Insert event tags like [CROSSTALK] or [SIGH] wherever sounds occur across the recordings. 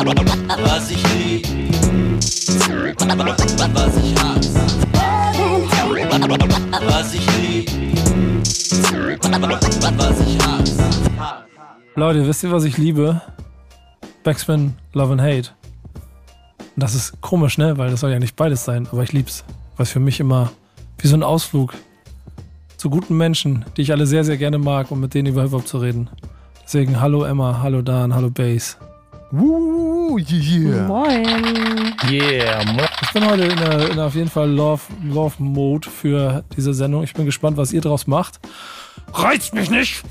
Was ich lieb, was ich hasse. Was ich lieb, was ich hasse. Leute, wisst ihr, was ich liebe? Backspin, Love and Hate. Das ist komisch, ne? Weil das soll ja nicht beides sein, aber ich lieb's. Es für mich immer wie so ein Ausflug zu guten Menschen, die ich alle sehr, sehr gerne mag, um mit denen über Hip-Hop zu reden. Deswegen hallo Emma, hallo Dan, hallo Bass. Woo, yeah. Moin. Yeah, mo Ich bin heute in, der, in der auf jeden Fall Love, Love Mode für diese Sendung. Ich bin gespannt, was ihr draus macht. Reizt mich nicht!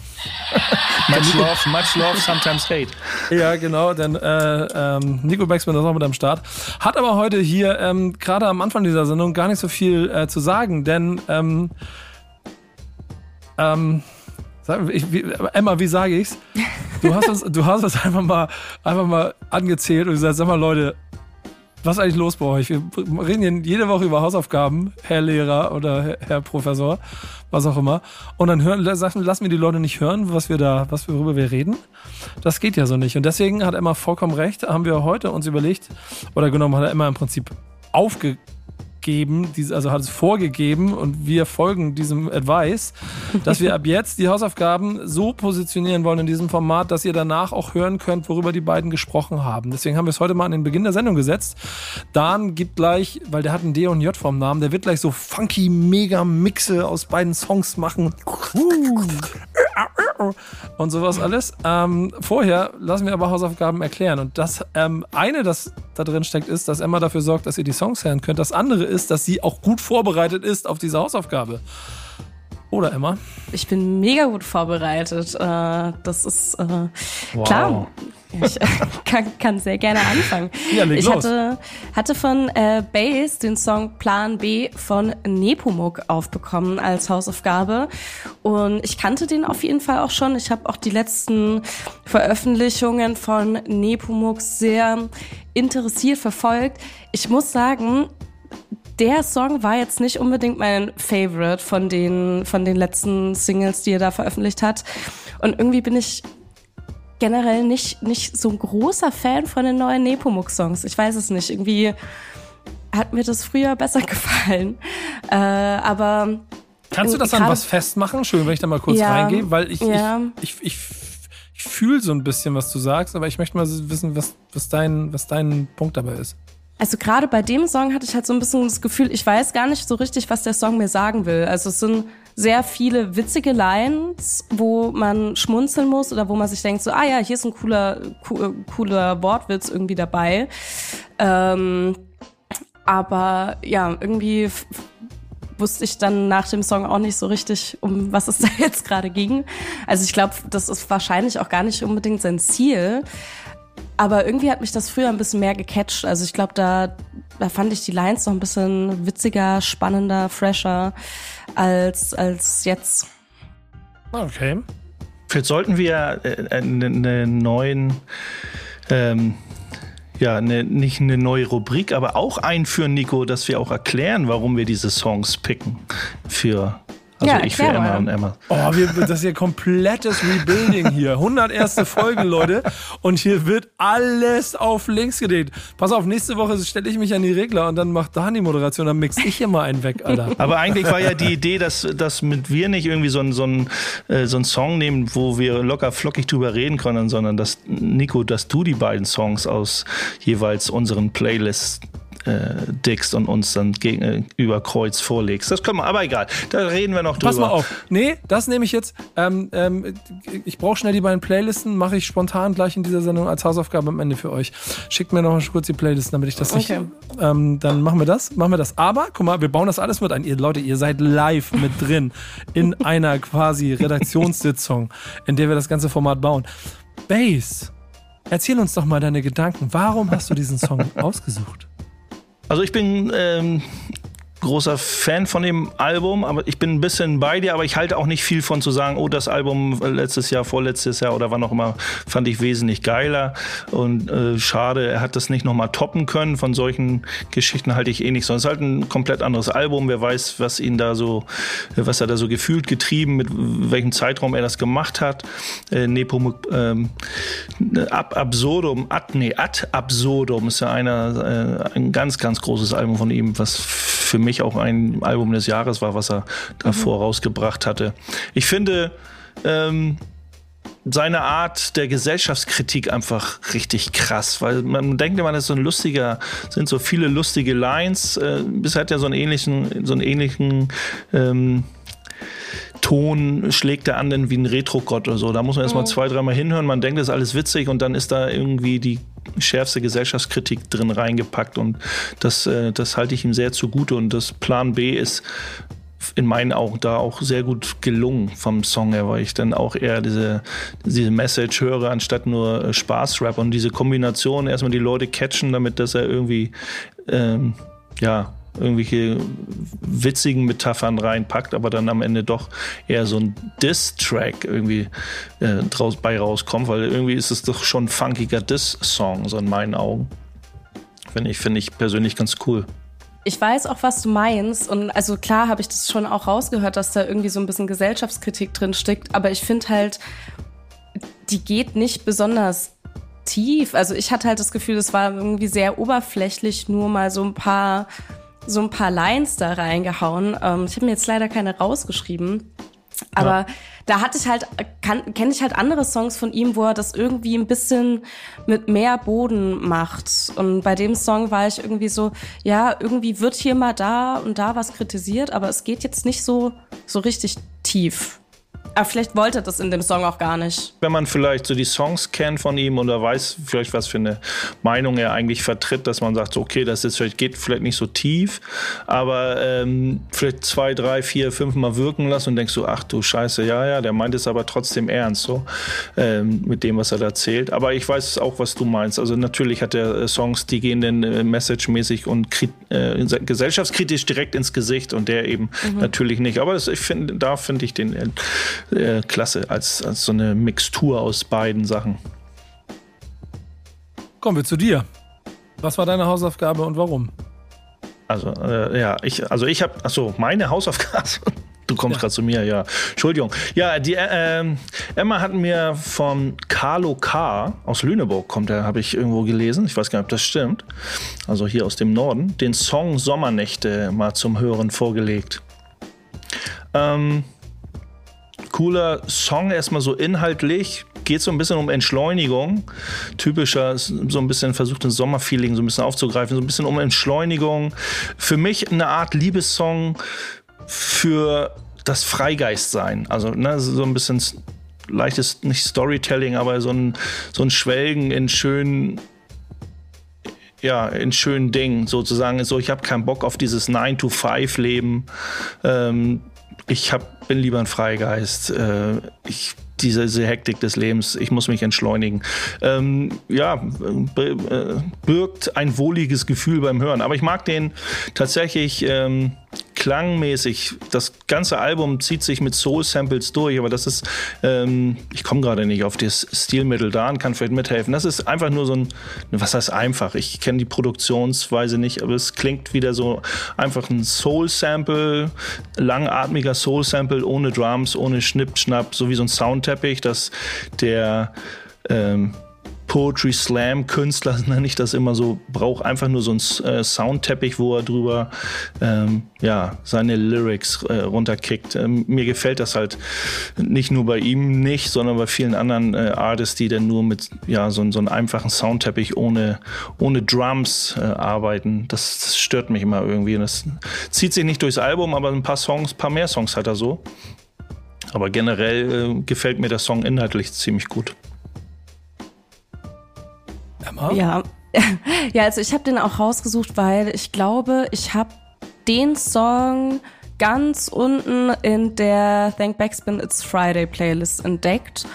[LAUGHS] much love, much love, sometimes hate. Ja, genau, denn äh, ähm, Nico Backspin ist auch mit am Start. Hat aber heute hier ähm, gerade am Anfang dieser Sendung gar nicht so viel äh, zu sagen, denn ähm, ähm, ich, wie, Emma, wie sage ich's? Du hast uns, du hast uns einfach mal, einfach mal angezählt und gesagt, sag mal Leute, was ist eigentlich los bei euch? Wir reden jede Woche über Hausaufgaben, Herr Lehrer oder Herr, Herr Professor, was auch immer. Und dann hören, lassen, lassen wir die Leute nicht hören, was wir da, was wir, worüber wir reden. Das geht ja so nicht. Und deswegen hat Emma vollkommen recht, haben wir heute uns überlegt, oder genommen hat er Emma im Prinzip aufgegeben, diese- also hat es vorgegeben und wir folgen diesem Advice, dass wir ab jetzt die Hausaufgaben so positionieren wollen in diesem Format, dass ihr danach auch hören könnt, worüber die beiden gesprochen haben. Deswegen haben wir es heute mal an den Beginn der Sendung gesetzt. Dan gibt gleich, weil der hat ein D und J vom Namen, der wird gleich so funky mega Mixe aus beiden Songs machen. Und sowas alles. Ähm, vorher lassen wir aber Hausaufgaben erklären. Und das ähm, eine, das da drin steckt, ist, dass Emma dafür sorgt, dass ihr die Songs hören könnt. Das andere ist, dass sie auch gut vorbereitet ist auf diese Hausaufgabe. Oder Emma? Ich bin mega gut vorbereitet. Äh, Das ist äh, klar. Ich [LAUGHS] kann, kann sehr gerne anfangen. Ja, leg ich los. hatte, hatte von äh, Bass den Song Plan B von Nepomuk aufbekommen als Hausaufgabe. Und ich kannte den auf jeden Fall auch schon. Ich habe auch die letzten Veröffentlichungen von Nepomuk sehr interessiert verfolgt. Ich muss sagen, der Song war jetzt nicht unbedingt mein Favorite von den, von den letzten Singles, die er da veröffentlicht hat. Und irgendwie bin ich generell nicht, nicht so ein großer Fan von den neuen Nepomuk-Songs. Ich weiß es nicht. Irgendwie hat mir das früher besser [LAUGHS] gefallen. Äh, aber Kannst du das an was festmachen? Schön, wenn ich da mal kurz Ja, reingehe, weil ich, ja. ich, ich, ich, ich fühle so ein bisschen, was du sagst, aber ich möchte mal wissen, was, was, dein, was dein Punkt dabei ist. Also gerade bei dem Song hatte ich halt so ein bisschen das Gefühl, ich weiß gar nicht so richtig, was der Song mir sagen will. Also es sind sehr viele witzige Lines, wo man schmunzeln muss oder wo man sich denkt, so, ah ja, hier ist ein cooler, co cooler Wortwitz irgendwie dabei. Ähm, aber ja, irgendwie wusste ich dann nach dem Song auch nicht so richtig, um was es [LAUGHS] da jetzt gerade ging. Also ich glaube, das ist wahrscheinlich auch gar nicht unbedingt sein Ziel. Aber irgendwie hat mich das früher ein bisschen mehr gecatcht. Also ich glaube, da, da fand ich die Lines noch ein bisschen witziger, spannender, fresher als, als jetzt. Okay. Vielleicht sollten wir äh, einen eine neuen, ähm, ja, eine, nicht eine neue Rubrik, aber auch einführen, Nico, dass wir auch erklären, warum wir diese Songs picken. Für, also Ja, ich für Emma und Emma. Oh, wir, das ist hier komplettes Rebuilding hier. 101. Folge, Leute. Und hier wird alles auf links gedreht. Pass auf, nächste Woche stelle ich mich an die Regler und dann macht Dan die Moderation. Dann mix ich hier mal einen weg, Alter. Aber eigentlich war ja die Idee, dass, dass mit wir nicht irgendwie so einen so einen, äh, so einen Song nehmen, wo wir locker flockig drüber reden können, sondern dass Nico, dass du die beiden Songs aus jeweils unseren Playlists äh, dickst und uns dann gegenüber Kreuz vorlegst. Das können wir, aber egal. Da reden wir noch drüber. Pass mal auf. Nee, das nehme ich jetzt. Ähm, ähm, ich brauche schnell die beiden Playlisten, mache ich spontan gleich in dieser Sendung als Hausaufgabe am Ende für euch. Schickt mir noch mal kurz die Playlisten, damit ich das nicht. Okay. Ähm, dann machen wir das. Machen wir das. Aber, guck mal, wir bauen das alles mit ein. Ihr Leute, ihr seid live mit drin in einer quasi Redaktionssitzung, in der wir das ganze Format bauen. Bass, erzähl uns doch mal deine Gedanken. Warum hast du diesen Song ausgesucht? Also ich bin ähm, großer Fan von dem Album, aber ich bin ein bisschen bei dir, aber ich halte auch nicht viel von zu sagen, oh, das Album letztes Jahr, vorletztes Jahr oder wann auch immer, fand ich wesentlich geiler und äh, schade, er hat das nicht nochmal toppen können. Von solchen Geschichten halte ich eh nicht, sondern es ist halt ein komplett anderes Album. Wer weiß, was ihn da so, was er da so gefühlt getrieben, mit welchem Zeitraum er das gemacht hat. Äh, Nepo, ähm, Ab Absurdum, ad, nee, Ad Absurdum ist ja einer, äh, ein ganz, ganz großes Album von ihm, was für mich auch ein Album des Jahres war, was er davor mhm. rausgebracht hatte. Ich finde ähm, seine Art der Gesellschaftskritik einfach richtig krass, weil man denkt immer, das ist so ein lustiger, sind so viele lustige Lines. Äh, bisher hat er so einen ähnlichen, so einen ähnlichen ähm, Ton schlägt er an wie ein Retro-Gott oder so. Da muss man erstmal mhm. zwei, dreimal hinhören. Man denkt, das ist alles witzig und dann ist da irgendwie die schärfste Gesellschaftskritik drin reingepackt und das, äh, das halte ich ihm sehr zugute und das Plan B ist in meinen Augen da auch sehr gut gelungen vom Song her, weil ich dann auch eher diese, diese Message höre, anstatt nur äh, Spaßrap und diese Kombination, erstmal die Leute catchen, damit dass er irgendwie ähm, ja, irgendwelche witzigen Metaphern reinpackt, aber dann am Ende doch eher so ein Diss-Track irgendwie äh, draus, bei rauskommt, weil irgendwie ist es doch schon ein funkiger Diss-Song, so in meinen Augen. Finde ich, finde ich persönlich ganz cool. Ich weiß auch, was du meinst. Und also klar habe ich das schon auch rausgehört, dass da irgendwie so ein bisschen Gesellschaftskritik drin steckt. Aber ich finde halt, die geht nicht besonders tief. Also ich hatte halt das Gefühl, es war irgendwie sehr oberflächlich, nur mal so ein paar so ein paar Lines da reingehauen. Ähm, ich habe mir jetzt leider keine rausgeschrieben. Aber ja. da hatte ich halt, kenne ich halt andere Songs von ihm, wo er das irgendwie ein bisschen mit mehr Boden macht. Und bei dem Song war ich irgendwie so, ja, irgendwie wird hier mal da und da was kritisiert, aber es geht jetzt nicht so, so richtig tief. Aber vielleicht wollte er das in dem Song auch gar nicht. Wenn man vielleicht so die Songs kennt von ihm oder weiß vielleicht, was für eine Meinung er eigentlich vertritt, dass man sagt, so, okay, das ist vielleicht, geht vielleicht nicht so tief, aber ähm, vielleicht zwei, drei, vier, fünf Mal wirken lassen und denkst so, ach du Scheiße, ja, ja, der meint es aber trotzdem ernst, so, ähm, mit dem, was er da erzählt. Aber ich weiß auch, was du meinst. Also natürlich hat er äh, Songs, die gehen dann äh, messagemäßig und äh, gesellschaftskritisch direkt ins Gesicht und der eben mhm. natürlich nicht. Aber das, ich finde, da finde ich den äh, klasse, als, als so eine Mixtur aus beiden Sachen. Kommen wir zu dir. Was war deine Hausaufgabe und warum? Also, äh, ja, ich, also ich habe, achso, meine Hausaufgabe. [LAUGHS] Du kommst ja. gerade zu mir, ja. Entschuldigung. Ja, die äh, Emma hat mir von Carlo K. aus Lüneburg kommt, der habe ich irgendwo gelesen. Ich weiß gar nicht, ob das stimmt. Also hier aus dem Norden, den Song Sommernächte mal zum Hören vorgelegt. Ähm, cooler Song, erstmal so inhaltlich. Geht so ein bisschen um Entschleunigung. Typischer, so ein bisschen versucht, ein Sommerfeeling so ein bisschen aufzugreifen. So ein bisschen um Entschleunigung. Für mich eine Art Liebessong für das Freigeistsein. Also ne, so ein bisschen leichtes, nicht Storytelling, aber so ein, so ein Schwelgen in schönen ja, in schönen Dingen sozusagen. So, ich habe keinen Bock auf dieses 9-to-5-Leben. Ähm, ich hab, bin lieber ein Freigeist. Äh, ich diese, diese Hektik des Lebens, ich muss mich entschleunigen. Ähm, ja, birgt ein wohliges Gefühl beim Hören. Aber ich mag den tatsächlich ähm, klangmäßig. Das ganze Album zieht sich mit Soul-Samples durch, aber das ist, ähm, ich komme gerade nicht auf das Stilmittel da und kann vielleicht mithelfen. Das ist einfach nur so ein, was heißt einfach? Ich kenne die Produktionsweise nicht, aber es klingt wieder so einfach ein Soul-Sample, langatmiger Soul-Sample ohne Drums, ohne Schnipp, Schnapp, so wie so ein Soundteppich, dass der ähm, Poetry Slam Künstler, [LAUGHS] nenne ich das immer so, braucht einfach nur so einen äh, Soundteppich, wo er drüber ähm, ja, seine Lyrics äh, runterkickt. Ähm, mir gefällt das halt nicht nur bei ihm nicht, sondern bei vielen anderen äh, Artists, die dann nur mit ja, so, so einem einfachen Soundteppich ohne, ohne Drums äh, arbeiten. Das, das, stört mich immer irgendwie. Das zieht sich nicht durchs Album, aber ein paar Songs, paar mehr Songs hat er so. Aber generell äh, gefällt mir der Song inhaltlich ziemlich gut. Emma? Ja. [LAUGHS] ja, also ich habe den auch rausgesucht, weil ich glaube, ich habe den Song ganz unten in der Thank Backspin It's Friday Playlist entdeckt.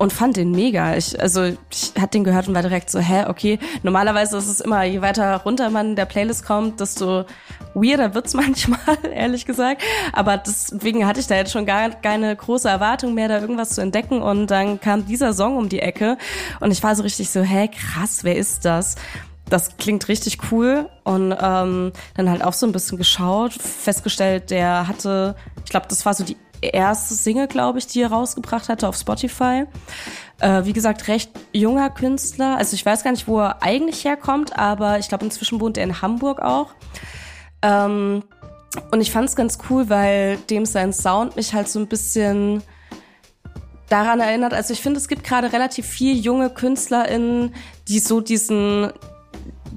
Und fand den mega. Ich, also ich hatte den gehört und war direkt so, hä, okay. Normalerweise ist es immer, je weiter runter man in der Playlist kommt, desto weirder wird's [LAUGHS] manchmal, ehrlich gesagt. Aber deswegen hatte ich da jetzt schon gar keine große Erwartung mehr, da irgendwas zu entdecken. Und dann kam dieser Song um die Ecke und ich war so richtig so, hä, krass, wer ist das? Das klingt richtig cool und ähm, dann halt auch so ein bisschen geschaut, festgestellt, der hatte, ich glaube, das war so die erste Single, glaube ich, die er rausgebracht hatte auf Spotify. Äh, wie gesagt, recht junger Künstler. Also ich weiß gar nicht, wo er eigentlich herkommt, aber ich glaube, inzwischen wohnt er in Hamburg auch. Ähm, und ich fand es ganz cool, weil dem sein Sound mich halt so ein bisschen daran erinnert. Also ich finde, es gibt gerade relativ viel junge KünstlerInnen, die so diesen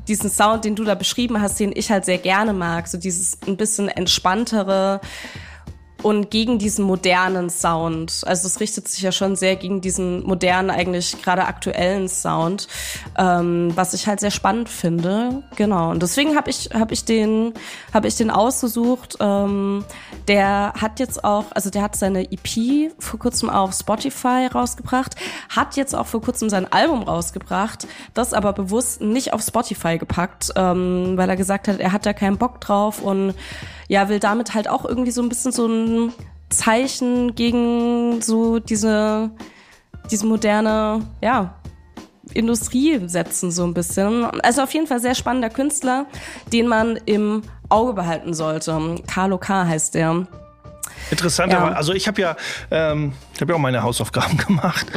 diesen Sound, den du da beschrieben hast, den ich halt sehr gerne mag, so dieses ein bisschen entspanntere, und gegen diesen modernen Sound. Also es richtet sich ja schon sehr gegen diesen modernen, eigentlich gerade aktuellen Sound, ähm, was ich halt sehr spannend finde. Genau. Und deswegen habe ich habe ich den habe ich den ausgesucht. Ähm, der hat jetzt auch, also der hat seine EP vor kurzem auf Spotify rausgebracht, hat jetzt auch vor kurzem sein Album rausgebracht, das aber bewusst nicht auf Spotify gepackt, ähm, weil er gesagt hat, er hat da keinen Bock drauf und ja, will damit halt auch irgendwie so ein bisschen so ein Zeichen gegen so diese, diese moderne, ja, Industrie setzen, so ein bisschen. Also auf jeden Fall sehr spannender Künstler, den man im Auge behalten sollte. Carlo K. heißt der. Interessanterweise, Ja. also ich habe ja, ähm, ich habe ja auch meine Hausaufgaben [LAUGHS] gemacht.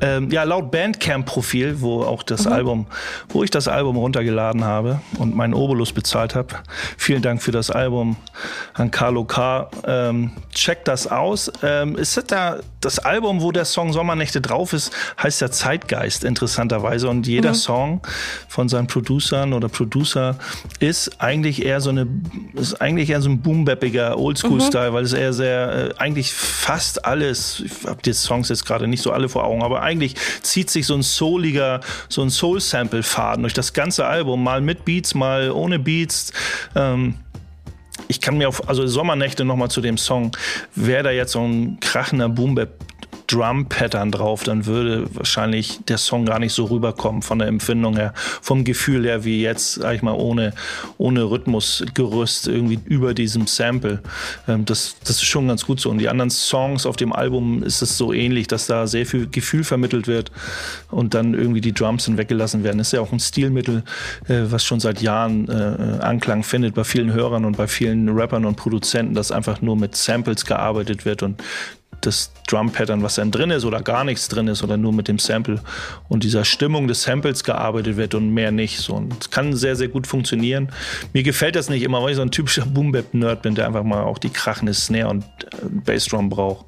Ähm, ja, laut Bandcamp-Profil, wo auch das Album, wo ich das Album runtergeladen habe und meinen Obolus bezahlt habe. Vielen Dank für das Album an Carlo K. Ähm, checkt das aus. Ähm, ist das da das Album, wo der Song Sommernächte drauf ist, heißt ja Zeitgeist interessanterweise und jeder Song von seinen Producern oder Producer ist eigentlich eher so eine, ist eigentlich eher so ein boombappiger Oldschool-Style, weil es eher sehr, äh, eigentlich fast alles, habe die Songs jetzt gerade nicht so alle vor Augen, aber eigentlich zieht sich so ein souliger, so ein Soul-Sample-Faden durch das ganze Album, mal mit Beats, mal ohne Beats. Ähm, ich kann mir auf, also Sommernächte nochmal zu dem Song, wäre da jetzt so ein krachender Boombap Drum-Pattern drauf, dann würde wahrscheinlich der Song gar nicht so rüberkommen von der Empfindung her, vom Gefühl her, wie jetzt, sag ich mal, ohne, ohne Rhythmusgerüst irgendwie über diesem Sample. Ähm, das, das ist schon ganz gut so. Und die anderen Songs auf dem Album ist es so ähnlich, dass da sehr viel Gefühl vermittelt wird und dann irgendwie die Drums sind weggelassen werden. Ist ja auch ein Stilmittel, äh, was schon seit Jahren äh, Anklang findet bei vielen Hörern und bei vielen Rappern und Produzenten, dass einfach nur mit Samples gearbeitet wird und das Drum-Pattern, was dann drin ist oder gar nichts drin ist oder nur mit dem Sample und dieser Stimmung des Samples gearbeitet wird und mehr nicht. So, und es kann sehr, sehr gut funktionieren. Mir gefällt das nicht immer, weil ich so ein typischer Boom-Bap-Nerd bin, der einfach mal auch die krachende Snare und äh, Bassdrum braucht.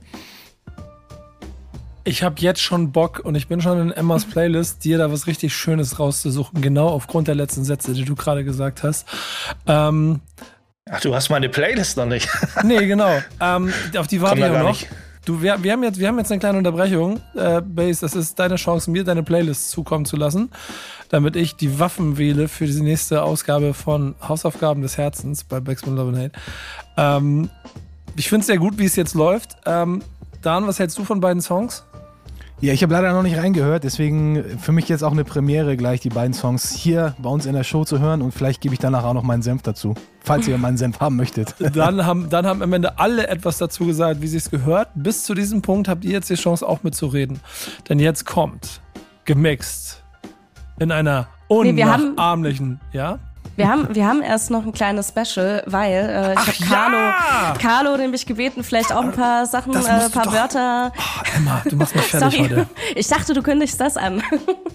Ich habe jetzt schon Bock und ich bin schon in Emmas Playlist, dir da was richtig Schönes rauszusuchen, genau aufgrund der letzten Sätze, die du gerade gesagt hast. Ähm, Ach, du hast meine Playlist noch nicht. nee, genau. [LAUGHS] Ähm, auf die warte ich noch. nicht. Du, wir, wir, haben jetzt, wir haben jetzt eine kleine Unterbrechung. Äh, Base, das ist deine Chance, mir deine Playlist zukommen zu lassen, damit ich die Waffen wähle für die nächste Ausgabe von Hausaufgaben des Herzens bei Backspin Love and Hate. Ähm, ich finde es sehr gut, wie es jetzt läuft. Ähm, Dan, was hältst du von beiden Songs? Ja, ich habe leider noch nicht reingehört, deswegen für mich jetzt auch eine Premiere, gleich die beiden Songs hier bei uns in der Show zu hören und vielleicht gebe ich danach auch noch meinen Senf dazu, falls ihr meinen Senf haben möchtet. [LAUGHS] Dann haben, dann haben am Ende alle etwas dazu gesagt, wie sie es gehört. Bis zu diesem Punkt habt ihr jetzt die Chance, auch mitzureden. Denn jetzt kommt gemixt in einer Nee, wir haben- unnachahmlichen, ja? Wir haben, wir haben erst noch ein kleines Special, weil äh, ich habe Carlo, ja! Carlo nämlich gebeten, vielleicht auch ein paar Sachen, äh, ein paar Wörter. Oh, Emma, du machst mich fertig Sorry, heute. [LAUGHS] ich dachte, du kündigst das an.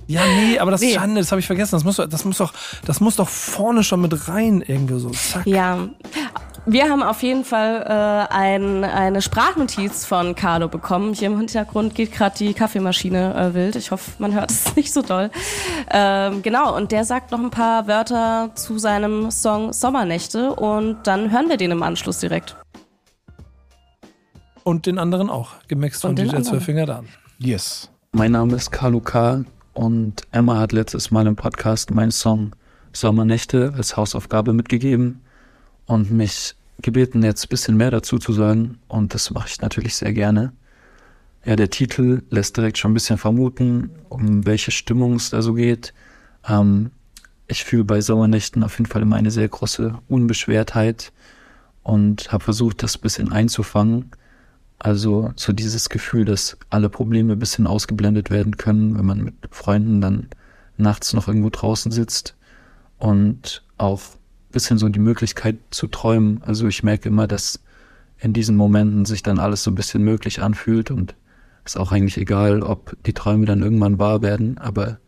Ja, nee, aber das ist Nee. Schande, das habe ich vergessen. Das muss, das, muss doch, das muss doch vorne schon mit rein irgendwie so. Zack. Ja. Wir haben auf jeden Fall äh, ein, eine Sprachnotiz von Carlo bekommen. Hier im Hintergrund geht gerade die Kaffeemaschine äh, wild. Ich hoffe, man hört es [LAUGHS] nicht so doll. Ähm, genau, und der sagt noch ein paar Wörter zu seinem Song Sommernächte und dann hören wir den im Anschluss direkt. Und den anderen auch. Gemixt von DJ anderen. Zwölfinger Dan. Yes. Mein Name ist Carlo K. und Emma hat letztes Mal im Podcast meinen Song Sommernächte als Hausaufgabe mitgegeben und mich gebeten, jetzt ein bisschen mehr dazu zu sagen und das mache ich natürlich sehr gerne. ja, der Titel lässt direkt schon ein bisschen vermuten, um welche Stimmung es da so geht. Ähm, ich fühle bei Sommernächten auf jeden Fall immer eine sehr große Unbeschwertheit und habe versucht, das ein bisschen einzufangen. Also so dieses Gefühl, dass alle Probleme ein bisschen ausgeblendet werden können, wenn man mit Freunden dann nachts noch irgendwo draußen sitzt und auch bisschen so die Möglichkeit zu träumen. Also ich merke immer, dass in diesen Momenten sich dann alles so ein bisschen möglich anfühlt und ist auch eigentlich egal, ob die Träume dann irgendwann wahr werden, aber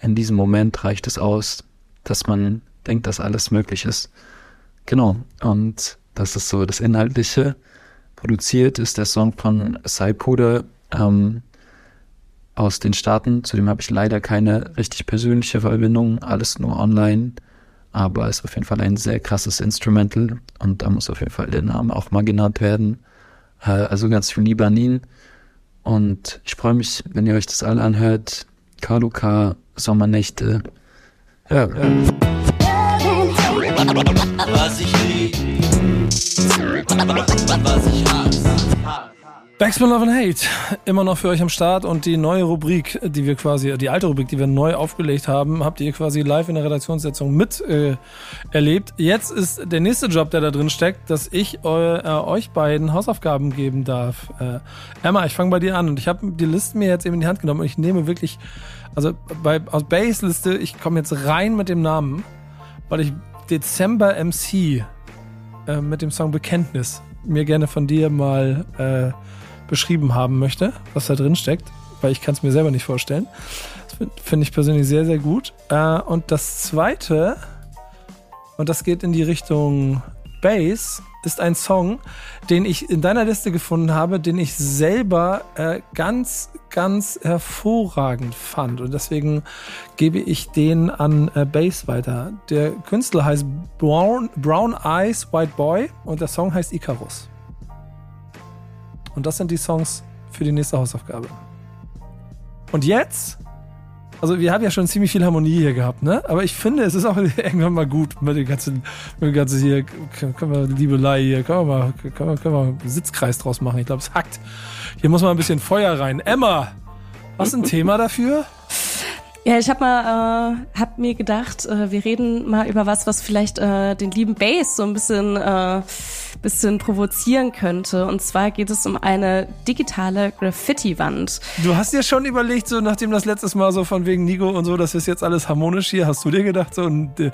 in diesem Moment reicht es aus, dass man denkt, dass alles möglich ist. Genau. Und das ist so das Inhaltliche. Produziert ist der Song von Saipuder ähm, aus den Staaten. Zudem habe ich leider keine richtig persönliche Verbindung, alles nur online. Aber ist auf jeden Fall ein sehr krasses Instrumental und da muss auf jeden Fall der Name auch mal genannt werden. Äh, also ganz viel Liebe an ihn. Und ich freue mich, wenn ihr euch das alle anhört. Carlo K. Sommernächte. Ja, ja. Was ich lieb. Was ich hasse. Backspin Love and Hate, immer noch für euch am Start und die neue Rubrik, die wir quasi, die alte Rubrik, die wir neu aufgelegt haben, habt ihr quasi live in der Redaktionssitzung mit äh, erlebt. Jetzt ist der nächste Job, der da drin steckt, dass ich eu, äh, euch beiden Hausaufgaben geben darf. Äh, Emma, ich fange bei dir an und ich habe die Liste mir jetzt eben in die Hand genommen und ich nehme wirklich, also bei aus Base-Liste, ich komme jetzt rein mit dem Namen, weil ich Dezember MC äh, mit dem Song Bekenntnis mir gerne von dir mal äh, beschrieben haben möchte, was da drin steckt, weil ich kann es mir selber nicht vorstellen. Das finde find ich persönlich sehr, sehr gut. Äh, und das zweite, und das geht in die Richtung Bass, ist ein Song, den ich in deiner Liste gefunden habe, den ich selber äh, ganz, ganz hervorragend fand. Und deswegen gebe ich den an äh, Bass weiter. Der Künstler heißt Brown, Brown Eyes White Boy und der Song heißt Icarus. Und das sind die Songs für die nächste Hausaufgabe. Und jetzt, also wir haben ja schon ziemlich viel Harmonie hier gehabt, ne? Aber ich finde, es ist auch [LAUGHS] irgendwann mal gut mit dem ganzen, mit dem ganzen hier, können wir Liebelei hier, können wir mal, können wir, können wir einen Sitzkreis draus machen. Ich glaube, es hackt. Hier muss mal ein bisschen Feuer rein. Emma, hast du ein Thema dafür? Ja, ich habe mal, äh, hab mir gedacht, äh, wir reden mal über was, was vielleicht äh, den lieben Bass so ein bisschen, äh, bisschen provozieren könnte. Und zwar geht es um eine digitale Graffiti-Wand. Du hast dir schon überlegt, so nachdem das letztes Mal so von wegen Nico und so, das ist jetzt alles harmonisch hier, hast du dir gedacht, so und, äh,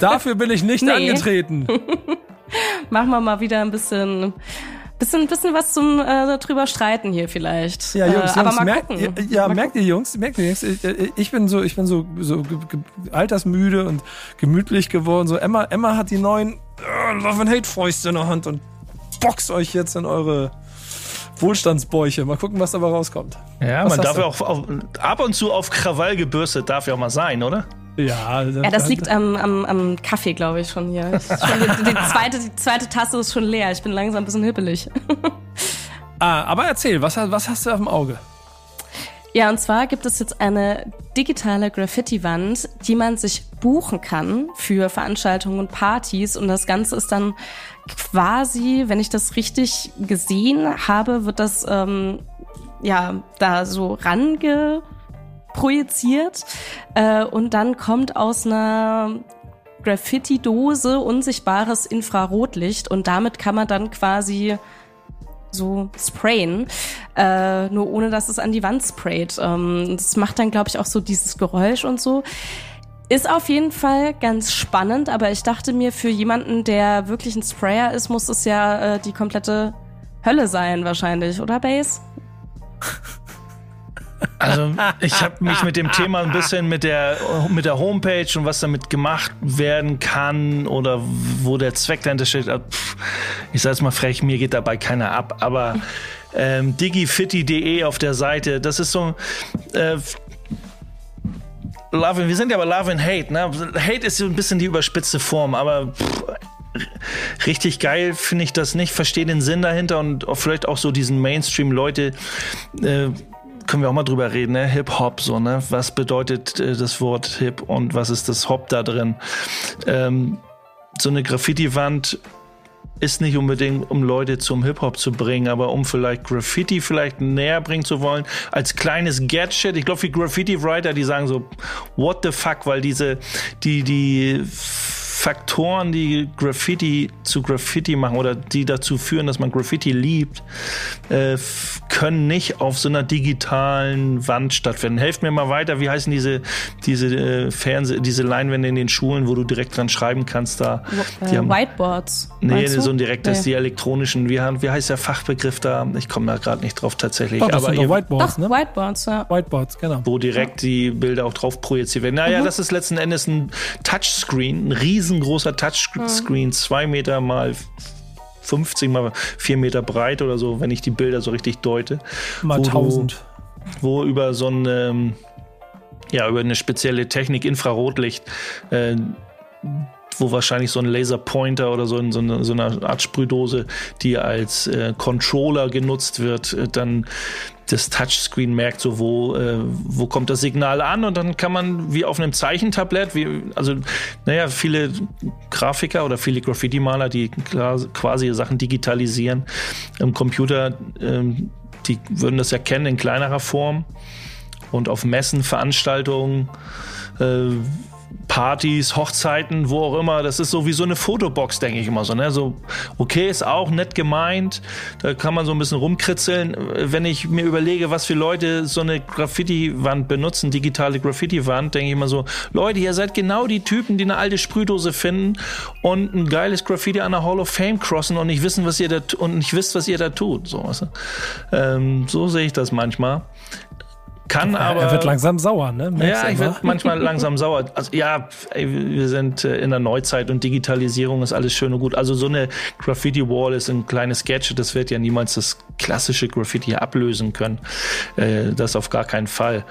dafür bin ich nicht [LAUGHS] angetreten. [LAUGHS] Machen wir mal wieder ein bisschen, bisschen, bisschen was zum äh, drüber streiten hier vielleicht. Ja, Jungs, äh, aber Jungs, mal merkt, gucken. ja, ja mal merkt ihr Jungs, merkt ihr Jungs, ich, ich bin so, ich bin so, so altersmüde und gemütlich geworden. So Emma, Emma hat die neuen äh, Love and Hate Fäuste in der Hand und boxt euch jetzt in eure Wohlstandsbäuche. Mal gucken, was dabei rauskommt. Ja, Was man darf du? ja auch auf, ab und zu auf Krawall gebürstet, darf ja auch mal sein, oder? Ja, Ja, das liegt am, am, am Kaffee, glaube ich, schon hier. Ich, schon die, die, zweite, die zweite Tasse ist schon leer. Ich bin langsam ein bisschen hippelig. [LAUGHS] Ah, aber erzähl, was, was hast du auf dem Auge? Ja, und zwar gibt es jetzt eine digitale Graffiti-Wand, die man sich buchen kann für Veranstaltungen und Partys. Und das Ganze ist dann quasi, wenn ich das richtig gesehen habe, wird das ähm, ja da so range projiziert äh, und dann kommt aus einer Graffiti-Dose unsichtbares Infrarotlicht und damit kann man dann quasi so sprayen, äh, nur ohne dass es an die Wand sprayt. Ähm, das macht dann, glaube ich, auch so dieses Geräusch und so. Ist auf jeden Fall ganz spannend, aber ich dachte mir, für jemanden, der wirklich ein Sprayer ist, muss es ja äh, die komplette Hölle sein, wahrscheinlich, oder Base? [LAUGHS] Also ich habe mich mit dem Thema ein bisschen mit der, mit der Homepage und was damit gemacht werden kann oder wo der Zweck dahinter steht. äh, pff, Ich sage jetzt mal frech, mir geht dabei keiner ab. Aber ähm, digifitti.de auf der Seite, das ist so... Äh, Love and, wir sind ja bei Love and Hate, ne? Hate ist so ein bisschen die überspitzte Form, aber pff, richtig geil finde ich das nicht. Verstehe den Sinn dahinter und vielleicht auch so diesen Mainstream-Leute, äh, können wir auch mal drüber reden, ne? Hip-Hop, so, ne? Was bedeutet äh, das Wort Hip und was ist das Hop da drin? Ähm, so eine Graffiti-Wand ist nicht unbedingt, um Leute zum Hip-Hop zu bringen, aber um vielleicht Graffiti vielleicht näher bringen zu wollen, als kleines Gadget. Ich glaube, für Graffiti-Writer, die sagen so, what the fuck, weil diese, die, die Faktoren, die Graffiti zu Graffiti machen oder die dazu führen, dass man Graffiti liebt, äh, können nicht auf so einer digitalen Wand stattfinden. Helft mir mal weiter, wie heißen diese, diese äh, Fernseh, diese Leinwände in den Schulen, wo du direkt dran schreiben kannst da? Äh, Whiteboards. Nee, so ein direktes, nee. die elektronischen, wie, wie heißt der Fachbegriff da? Ich komme da gerade nicht drauf tatsächlich. Doch, das aber sind ihr, Whiteboards, Doch, ne? Whiteboards, ja. Whiteboards, genau. Wo direkt ja. die Bilder auch drauf projiziert werden. Naja, mhm. das ist letzten Endes ein Touchscreen, ein riesengroßer Touchscreen, mhm. zwei Meter mal 50 mal 4 Meter breit oder so, wenn ich die Bilder so richtig deute. Mal 1000. Du, wo über so ein, ähm, ja, über eine spezielle Technik, Infrarotlicht, äh, wo wahrscheinlich so ein Laserpointer oder so, in, so, eine, so eine Art Sprühdose, die als äh, Controller genutzt wird, äh, dann das Touchscreen merkt, so wo, äh, wo kommt das Signal an und dann kann man wie auf einem Zeichentablett, wie, also naja, viele Grafiker oder viele Graffiti-Maler, die quasi Sachen digitalisieren im Computer, ähm, die würden das erkennen in kleinerer Form. Und auf Messen, Veranstaltungen, äh, Partys, Hochzeiten, wo auch immer. Das ist so wie so eine Fotobox, denke ich immer so. Ne? So, okay, ist auch nett gemeint. Da kann man so ein bisschen rumkritzeln. Wenn ich mir überlege, was für Leute so eine Graffiti-Wand benutzen, digitale Graffiti-Wand, denke ich immer so, Leute, ihr seid genau die Typen, die eine alte Sprühdose finden und ein geiles Graffiti an der Hall of Fame crossen und nicht wissen, was ihr da und nicht wisst, was ihr da tut. So, ähm, so sehe ich das manchmal. Kann aber. Er wird langsam sauer, ne? Merkst ja, ich werde manchmal langsam sauer. Also, ja, wir sind äh, in der Neuzeit und Digitalisierung ist alles schön und gut. Also, so eine Graffiti-Wall ist ein kleines Gadget. Das wird ja niemals das klassische Graffiti ablösen können. Äh, das auf gar keinen Fall.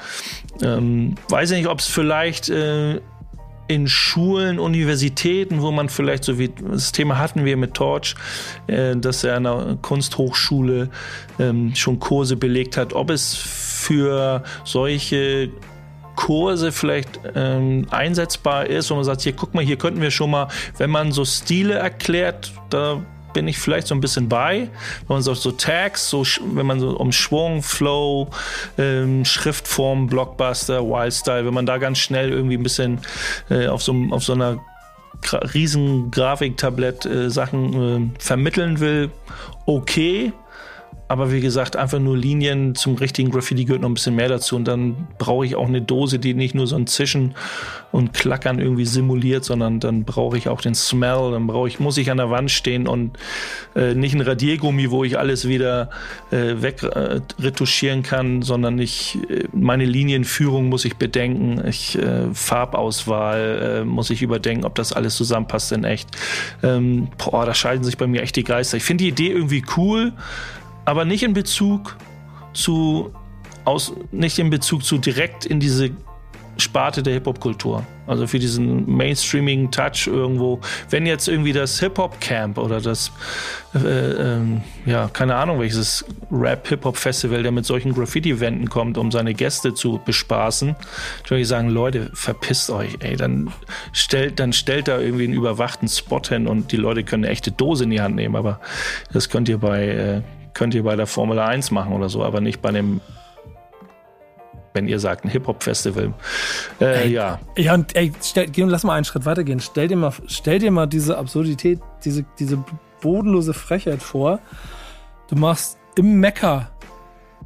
Ähm, weiß ich nicht, ob es vielleicht äh, in Schulen, Universitäten, wo man vielleicht so wie das Thema hatten wir mit Torch, äh, dass er an einer Kunsthochschule ähm, schon Kurse belegt hat, ob es für solche Kurse vielleicht ähm, einsetzbar ist, wo man sagt, hier guck mal, hier könnten wir schon mal, wenn man so Stile erklärt, da bin ich vielleicht so ein bisschen bei. Wenn man so, so Tags, so, wenn man so um Schwung, Flow, ähm, Schriftform, Blockbuster, Wildstyle, wenn man da ganz schnell irgendwie ein bisschen äh, auf, so, auf so einer riesen Grafiktablett äh, Sachen äh, vermitteln will, okay. Aber wie gesagt, einfach nur Linien zum richtigen Graffiti gehört noch ein bisschen mehr dazu. Und dann brauche ich auch eine Dose, die nicht nur so ein Zischen und Klackern irgendwie simuliert, sondern dann brauche ich auch den Smell. Dann brauche ich, muss ich an der Wand stehen und äh, nicht ein Radiergummi, wo ich alles wieder äh, wegretuschieren äh, kann, sondern ich, äh, meine Linienführung muss ich bedenken. Ich, äh, Farbauswahl äh, muss ich überdenken, ob das alles zusammenpasst in echt. Ähm, boah, da scheiden sich bei mir echt die Geister. Ich finde die Idee irgendwie cool aber nicht in Bezug zu aus, nicht in Bezug zu direkt in diese Sparte der Hip-Hop-Kultur. Also für diesen mainstreamigen Touch irgendwo. Wenn jetzt irgendwie das Hip-Hop-Camp oder das, äh, ähm, ja, keine Ahnung, welches Rap-Hip-Hop-Festival, der mit solchen Graffiti-Wänden kommt, um seine Gäste zu bespaßen, würde ich sagen, Leute, verpisst euch, ey. Dann stellt, dann stellt da irgendwie einen überwachten Spot hin und die Leute können eine echte Dose in die Hand nehmen. Aber das könnt ihr bei äh, könnt ihr bei der Formel 1 machen oder so, aber nicht bei dem, wenn ihr sagt, ein Hip-Hop-Festival. Äh, ja. Ja, und ey, stell, lass mal einen Schritt weitergehen. Stell dir mal, stell dir mal diese Absurdität, diese, diese bodenlose Frechheit vor. Du machst im Mekka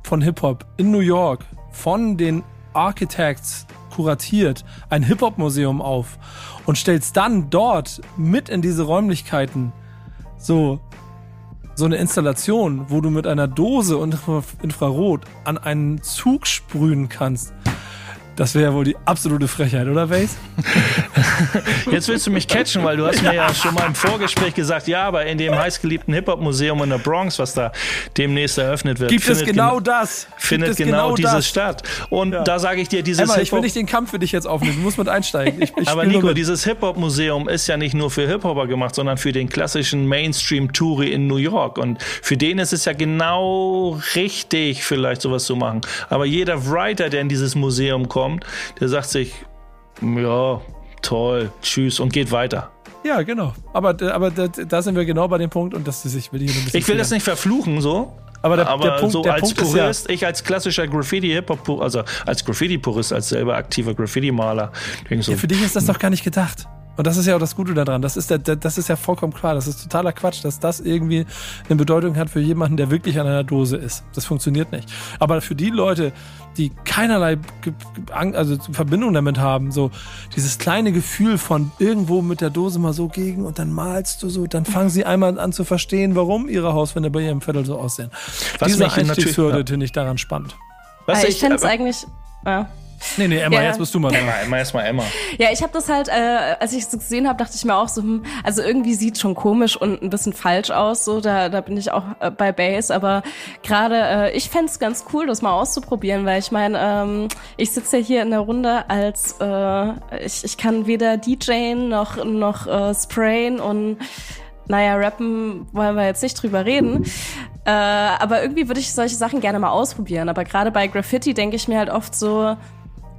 von Hip-Hop in New York von den Architects kuratiert ein Hip-Hop-Museum auf und stellst dann dort mit in diese Räumlichkeiten so so eine Installation, wo du mit einer Dose und [LAUGHS] Infrarot an einen Zug sprühen kannst. Das wäre ja wohl die absolute Frechheit, oder Base? [LAUGHS] Jetzt willst du mich catchen, weil du hast mir ja [LAUGHS] schon mal im Vorgespräch gesagt, ja, aber in dem heißgeliebten Hip-Hop-Museum in der Bronx, was da demnächst eröffnet wird, gibt es genau das. Findet es genau, genau dieses das. statt. Und ja. da sage ich dir, dieses Emma, ich will nicht den Kampf für dich jetzt aufnehmen, du musst mit einsteigen. Ich, ich [LAUGHS] aber Nico, dieses Hip-Hop-Museum ist ja nicht nur für Hip-Hopper gemacht, sondern für den klassischen Mainstream-Touri in New York. Und für den ist es ja genau richtig, vielleicht sowas zu machen. Aber jeder Writer, der in dieses Museum kommt, der sagt sich, ja, toll, tschüss und geht weiter. Ja, genau. Aber, aber da, sind wir genau bei dem Punkt und das ist, ich will hier ein bisschen. Ich will das nicht verfluchen, so. Aber der, aber der Punkt, so der als Punkt ist ja, Purist, ich als klassischer Graffiti-Hip-Hop, also als Graffiti-Purist, als selber aktiver Graffiti-Maler, so, ja, für dich ist das doch gar nicht gedacht. Und das ist ja auch das Gute daran. Das ist, der, der, das ist ja vollkommen klar. Das ist totaler Quatsch, dass das irgendwie eine Bedeutung hat für jemanden, der wirklich an einer Dose ist. Das funktioniert nicht. Aber für die Leute, die keinerlei also Verbindung damit haben, so dieses kleine Gefühl von irgendwo mit der Dose mal so gegen und dann malst du so, dann fangen sie einmal an zu verstehen, warum ihre Hauswände bei ihrem Viertel so aussehen. Was Diese Einstiegshürde ja. finde ich daran spannend. was Äh, ich finde es eigentlich. Ja. Nee, nee, Emma, Ja. jetzt bist du mal dran. Emma, Emma, erstmal Emma. Ja, ich habe das halt, äh, als ich es gesehen habe, dachte ich mir auch so, hm, also irgendwie sieht schon komisch und ein bisschen falsch aus, so da, da bin ich auch äh, bei Base, aber gerade äh, ich fänd's es ganz cool, das mal auszuprobieren, weil ich meine, ähm, ich sitze ja hier in der Runde als, äh, ich, ich kann weder DJen noch, noch äh, sprayen und naja, rappen wollen wir jetzt nicht drüber reden. Äh, aber irgendwie würde ich solche Sachen gerne mal ausprobieren. Aber gerade bei Graffiti denke ich mir halt oft so,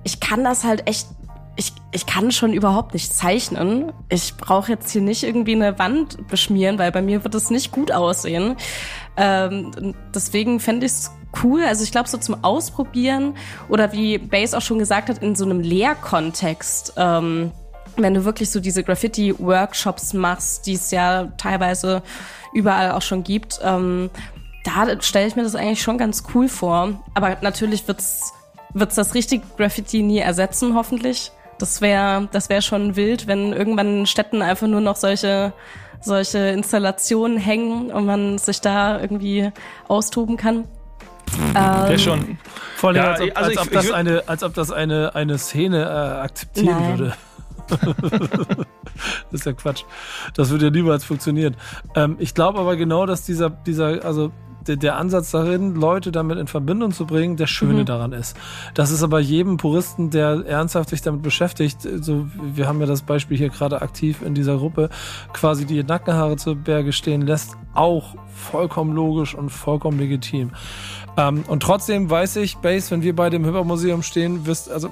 ich kann das halt echt, ich, ich kann schon überhaupt nicht zeichnen. Ich brauche jetzt hier nicht irgendwie eine Wand beschmieren, weil bei mir wird es nicht gut aussehen. Ähm, deswegen fände ich es cool. Also ich glaube, so zum Ausprobieren oder wie Base auch schon gesagt hat, in so einem Lehrkontext. Ähm, wenn du wirklich so diese Graffiti-Workshops machst, die es ja teilweise überall auch schon gibt, ähm, da stelle ich mir das eigentlich schon ganz cool vor. Aber natürlich wird's wird's das richtige Graffiti nie ersetzen, hoffentlich. Das wäre das wär schon wild, wenn irgendwann in Städten einfach nur noch solche solche Installationen hängen und man sich da irgendwie austoben kann. Der Ähm, schon. Vor allem, Ja, als ob, also als ich- ob ich das, eine, als ob das eine, eine Szene äh, akzeptieren Nein. würde. [LAUGHS] das ist ja Quatsch. Das würde ja niemals funktionieren. Ähm, ich glaube aber genau, dass dieser, dieser, also der, der Ansatz darin, Leute damit in Verbindung zu bringen, der Schöne Mhm. daran ist. Das ist aber jedem Puristen, der ernsthaft sich damit beschäftigt, so, wir haben ja das Beispiel hier gerade aktiv in dieser Gruppe, quasi die Nackenhaare zu Berge stehen lässt, auch vollkommen logisch und vollkommen legitim. Ähm, und trotzdem weiß ich, Base, wenn wir beide im Hip-Hop-Museum stehen, wirst, also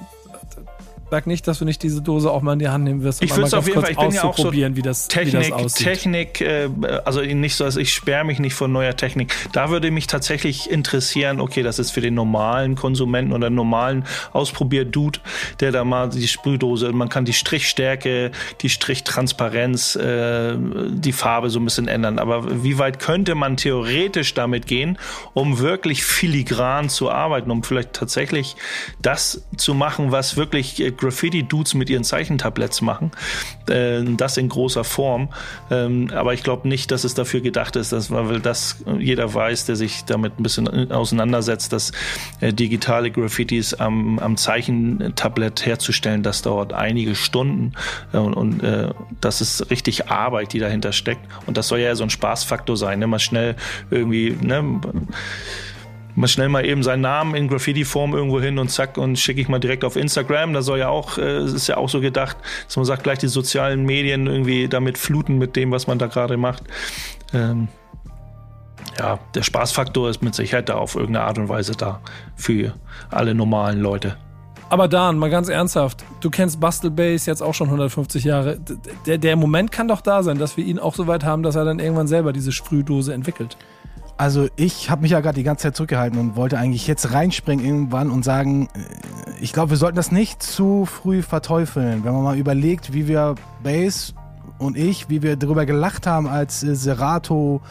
sag nicht, dass du nicht diese Dose auch mal in die Hand nehmen wirst, um Ich würd's einmal auf jeden Fall- ich bin ja auch so wie, das, wie das Technik, aussieht. Technik, äh, also nicht so, dass ich sperre mich nicht vor neuer Technik. Da würde mich tatsächlich interessieren, okay, das ist für den normalen Konsumenten oder normalen Ausprobier-Dude, der da mal die Sprühdose, man kann die Strichstärke, die Strichtransparenz, äh, die Farbe so ein bisschen ändern. Aber wie weit könnte man theoretisch damit gehen, um wirklich filigran zu arbeiten, um vielleicht tatsächlich das zu machen, was wirklich äh, Graffiti-Dudes mit ihren Zeichentabletts machen. Äh, das in großer Form. Ähm, aber ich glaube nicht, dass es dafür gedacht ist, dass, weil das jeder weiß, der sich damit ein bisschen auseinandersetzt, dass äh, digitale Graffitis am, am Zeichentablett herzustellen, das dauert einige Stunden äh, und, und äh, das ist richtig Arbeit, die dahinter steckt. Und das soll ja so ein Spaßfaktor sein, ne? mal schnell irgendwie, ne? Mal schnell mal eben seinen Namen in Graffiti-Form irgendwo hin und zack und schicke ich mal direkt auf Instagram. Da soll ja auch, äh, ist ja auch so gedacht, dass man sagt, gleich die sozialen Medien irgendwie damit fluten mit dem, was man da gerade macht. Ähm, ja, der Spaßfaktor ist mit Sicherheit da auf irgendeine Art und Weise da für alle normalen Leute. Aber Dan, mal ganz ernsthaft, du kennst Bustle Base jetzt auch schon 150 Jahre. Der, der Moment kann doch da sein, dass wir ihn auch so weit haben, dass er dann irgendwann selber diese Sprühdose entwickelt. Also ich habe mich ja gerade die ganze Zeit zurückgehalten und wollte eigentlich jetzt reinspringen irgendwann und sagen, äh, ich glaube, wir sollten das nicht zu früh verteufeln. Wenn man mal überlegt, wie wir Bass und ich, wie wir darüber gelacht haben, als äh, Serato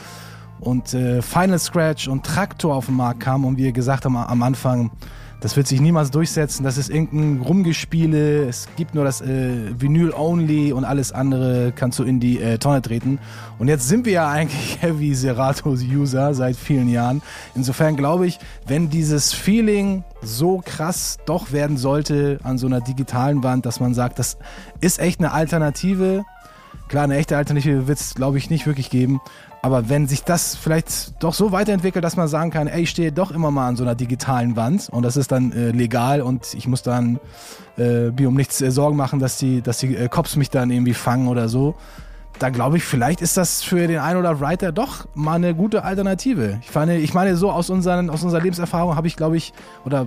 und äh, Final Scratch und Traktor auf den Markt kamen und wir gesagt haben am Anfang, das wird sich niemals durchsetzen, das ist irgendein Rumgespiele, es gibt nur das äh, Vinyl Only und alles andere kannst du in die äh, Tonne treten. Und jetzt sind wir ja eigentlich [LAUGHS] Heavy Seratos User seit vielen Jahren. Insofern glaube ich, wenn dieses Feeling so krass doch werden sollte an so einer digitalen Wand, dass man sagt, das ist echt eine Alternative. Klar, eine echte Alternative wird es, glaube ich, nicht wirklich geben. Aber wenn sich das vielleicht doch so weiterentwickelt, dass man sagen kann, ey, ich stehe doch immer mal an so einer digitalen Wand und das ist dann äh, legal und ich muss dann äh, mir um nichts äh, Sorgen machen, dass die, dass die äh, Cops mich dann irgendwie fangen oder so. Da glaube ich, vielleicht ist das für den einen oder Writer doch mal eine gute Alternative. Ich meine, ich meine so aus, unseren, aus unserer Lebenserfahrung habe ich, glaube ich, oder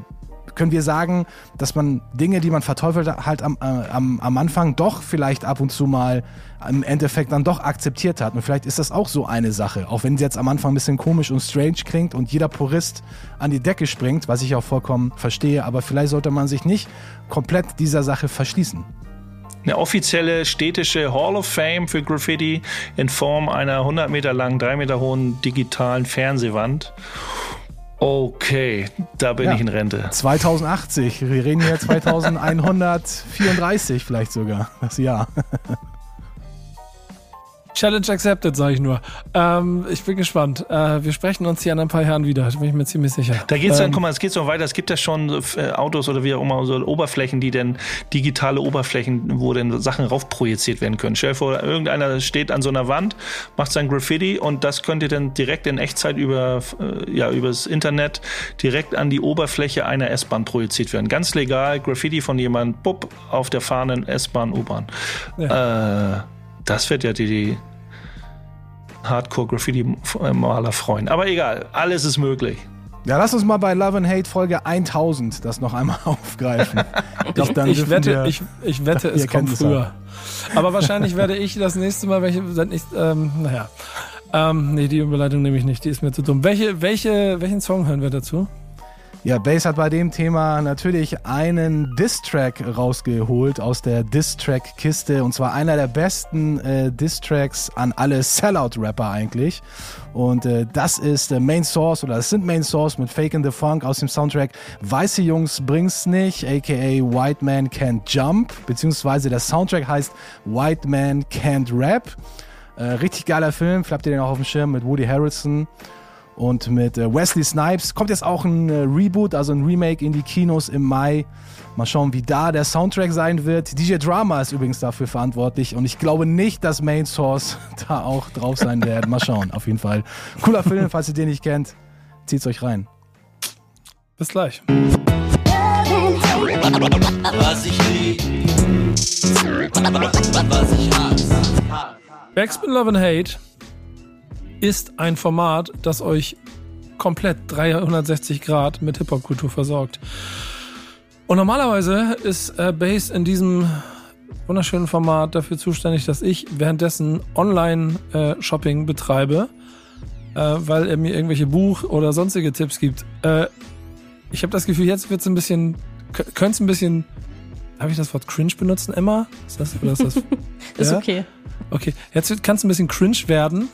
können wir sagen, dass man Dinge, die man verteufelt halt am, äh, am, am Anfang doch vielleicht ab und zu mal im Endeffekt dann doch akzeptiert hat. Und vielleicht ist das auch so eine Sache, auch wenn sie jetzt am Anfang ein bisschen komisch und strange klingt und jeder Purist an die Decke springt, was ich auch vollkommen verstehe, aber vielleicht sollte man sich nicht komplett dieser Sache verschließen eine offizielle städtische Hall of Fame für Graffiti in Form einer 100 Meter langen, 3 Meter hohen digitalen Fernsehwand. Okay, da bin Ja. ich in Rente. 2080, wir reden hier [LAUGHS] 2134 vielleicht sogar, das Jahr. Challenge accepted, sage ich nur. Ähm, ich bin gespannt. Äh, wir sprechen uns hier in ein paar Jahren wieder, da bin ich mir ziemlich sicher. Da geht's dann, Ähm, guck mal, es geht so weiter. Es gibt ja schon äh, Autos oder wie auch immer, so Oberflächen, die dann digitale Oberflächen, wo dann Sachen raufprojiziert werden können. Stell dir vor, irgendeiner steht an so einer Wand, macht sein Graffiti und das könnt ihr dann direkt in Echtzeit über, äh, ja, übers Internet direkt an die Oberfläche einer S-Bahn projiziert werden. Ganz legal, Graffiti von jemandem, bupp, auf der fahrenden S-Bahn, U-Bahn. Äh, das wird ja die, die Hardcore-Graffiti-Maler freuen. Aber egal, alles ist möglich. Ja, lass uns mal bei Love and Hate Folge 1000 das noch einmal [LAUGHS] aufgreifen. Ich, glaub, dann ich, wette, wir- ich, ich wette, [LAUGHS] es kommt früher. Aber wahrscheinlich werde ich das nächste Mal, welche, ich, ähm, naja. Ähm, nee, die Überleitung nehme ich nicht, die ist mir zu dumm. Welche, welche, welchen Song hören wir dazu? Ja, Bass hat bei dem Thema natürlich einen Diss-Track rausgeholt aus der Diss-Track-Kiste und zwar einer der besten äh, Diss-Tracks an alle Sellout-Rapper eigentlich. Und äh, das ist der Main Source oder das sind Main Source mit Fake in the Funk aus dem Soundtrack Weiße Jungs bring's nicht, aka White Man Can't Jump, beziehungsweise der Soundtrack heißt White Man Can't Rap. Äh, richtig geiler Film, vielleicht habt ihr den auch auf dem Schirm mit Woody Harrelson und mit äh, Wesley Snipes. Kommt jetzt auch ein äh, Reboot, also ein Remake in die Kinos im Mai. Mal schauen, wie da der Soundtrack sein wird. DJ Drama ist übrigens dafür verantwortlich und ich glaube nicht, dass Main Source [LAUGHS] da auch drauf sein werden. Mal schauen, auf jeden Fall. Cooler Film, falls ihr den nicht kennt. Zieht's euch rein. Bis gleich. Was ich lieb, was ich hasse. Backspin Love and Hate ist ein Format, das euch komplett 360 Grad mit Hip-Hop-Kultur versorgt. Und normalerweise ist äh, Bass in diesem wunderschönen Format dafür zuständig, dass ich währenddessen Online-Shopping betreibe, äh, weil er mir irgendwelche Buch- oder sonstige Tipps gibt. Äh, ich habe das Gefühl, jetzt wird es ein bisschen, könnte es ein bisschen, habe ich das Wort cringe benutzen, Emma? Ist das, oder ist das [LAUGHS] Ist Ja? okay. Okay, jetzt kann es ein bisschen cringe werden.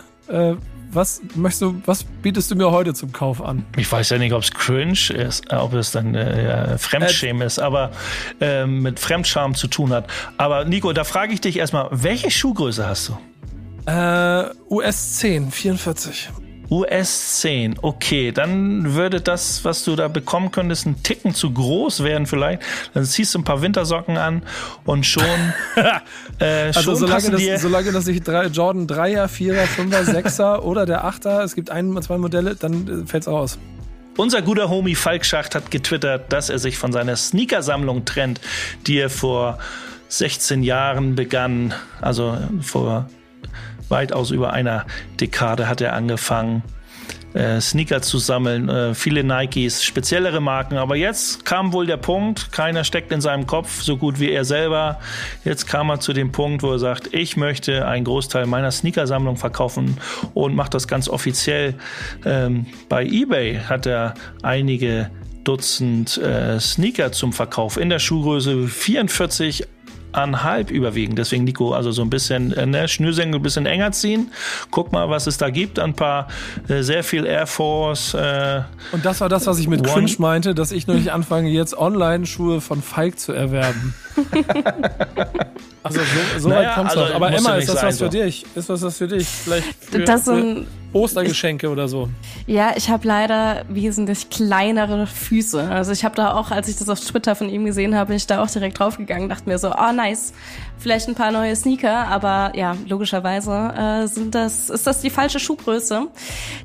Äh, was möchtest du, was bietest du mir heute zum Kauf an? Ich weiß ja nicht, ob es cringe ist, äh, ob es dann äh, ja, Fremdschämen ist, aber ähm, mit Fremdscham zu tun hat. Aber Nico, da frage ich dich erstmal, welche Schuhgröße hast du? Äh, US 10, 44. US 10, okay, dann würde das, was du da bekommen könntest, ein Ticken zu groß werden vielleicht. Dann ziehst du ein paar Wintersocken an und schon, [LAUGHS] äh, schon Also solange passen das, solange das nicht drei, Jordan 3er, 4er, 5er, 6er oder der 8er, es gibt ein, zwei Modelle, dann äh, fällt's aus. Unser guter Homie Falk Schacht hat getwittert, dass er sich von seiner Sneakersammlung trennt, die er vor 16 Jahren begann. Also vor weitaus über einer Dekade hat er angefangen, äh, Sneaker zu sammeln, äh, viele Nikes, speziellere Marken. Aber jetzt kam wohl der Punkt, keiner steckt in seinem Kopf so gut wie er selber. Jetzt kam er zu dem Punkt, wo er sagt, ich möchte einen Großteil meiner Sneakersammlung verkaufen und macht das ganz offiziell. Ähm, bei eBay hat er einige Dutzend äh, Sneaker zum Verkauf in der Schuhgröße 44 halb überwiegend. Deswegen, Nico, also so ein bisschen äh, ne, Schnürsenkel ein bisschen enger ziehen. Guck mal, was es da gibt. Ein paar, äh, sehr viel Air Force. Äh, Und das war das, was ich mit One- cringe meinte, dass ich nur nicht anfange, jetzt Online-Schuhe von Falk zu erwerben. [LAUGHS] also so, so Naja, weit kommt's also noch. Aber Emma, ist das sein, was für so. dich? Ist das was für dich? Vielleicht für, Das für Ostergeschenke oder so. ja, ich habe leider wesentlich kleinere Füße. Also ich habe da auch, als ich das auf Twitter von ihm gesehen habe, bin ich da auch direkt draufgegangen, dachte mir so, oh nice, vielleicht ein paar neue Sneaker, aber ja, logischerweise äh, sind das, ist das die falsche Schuhgröße,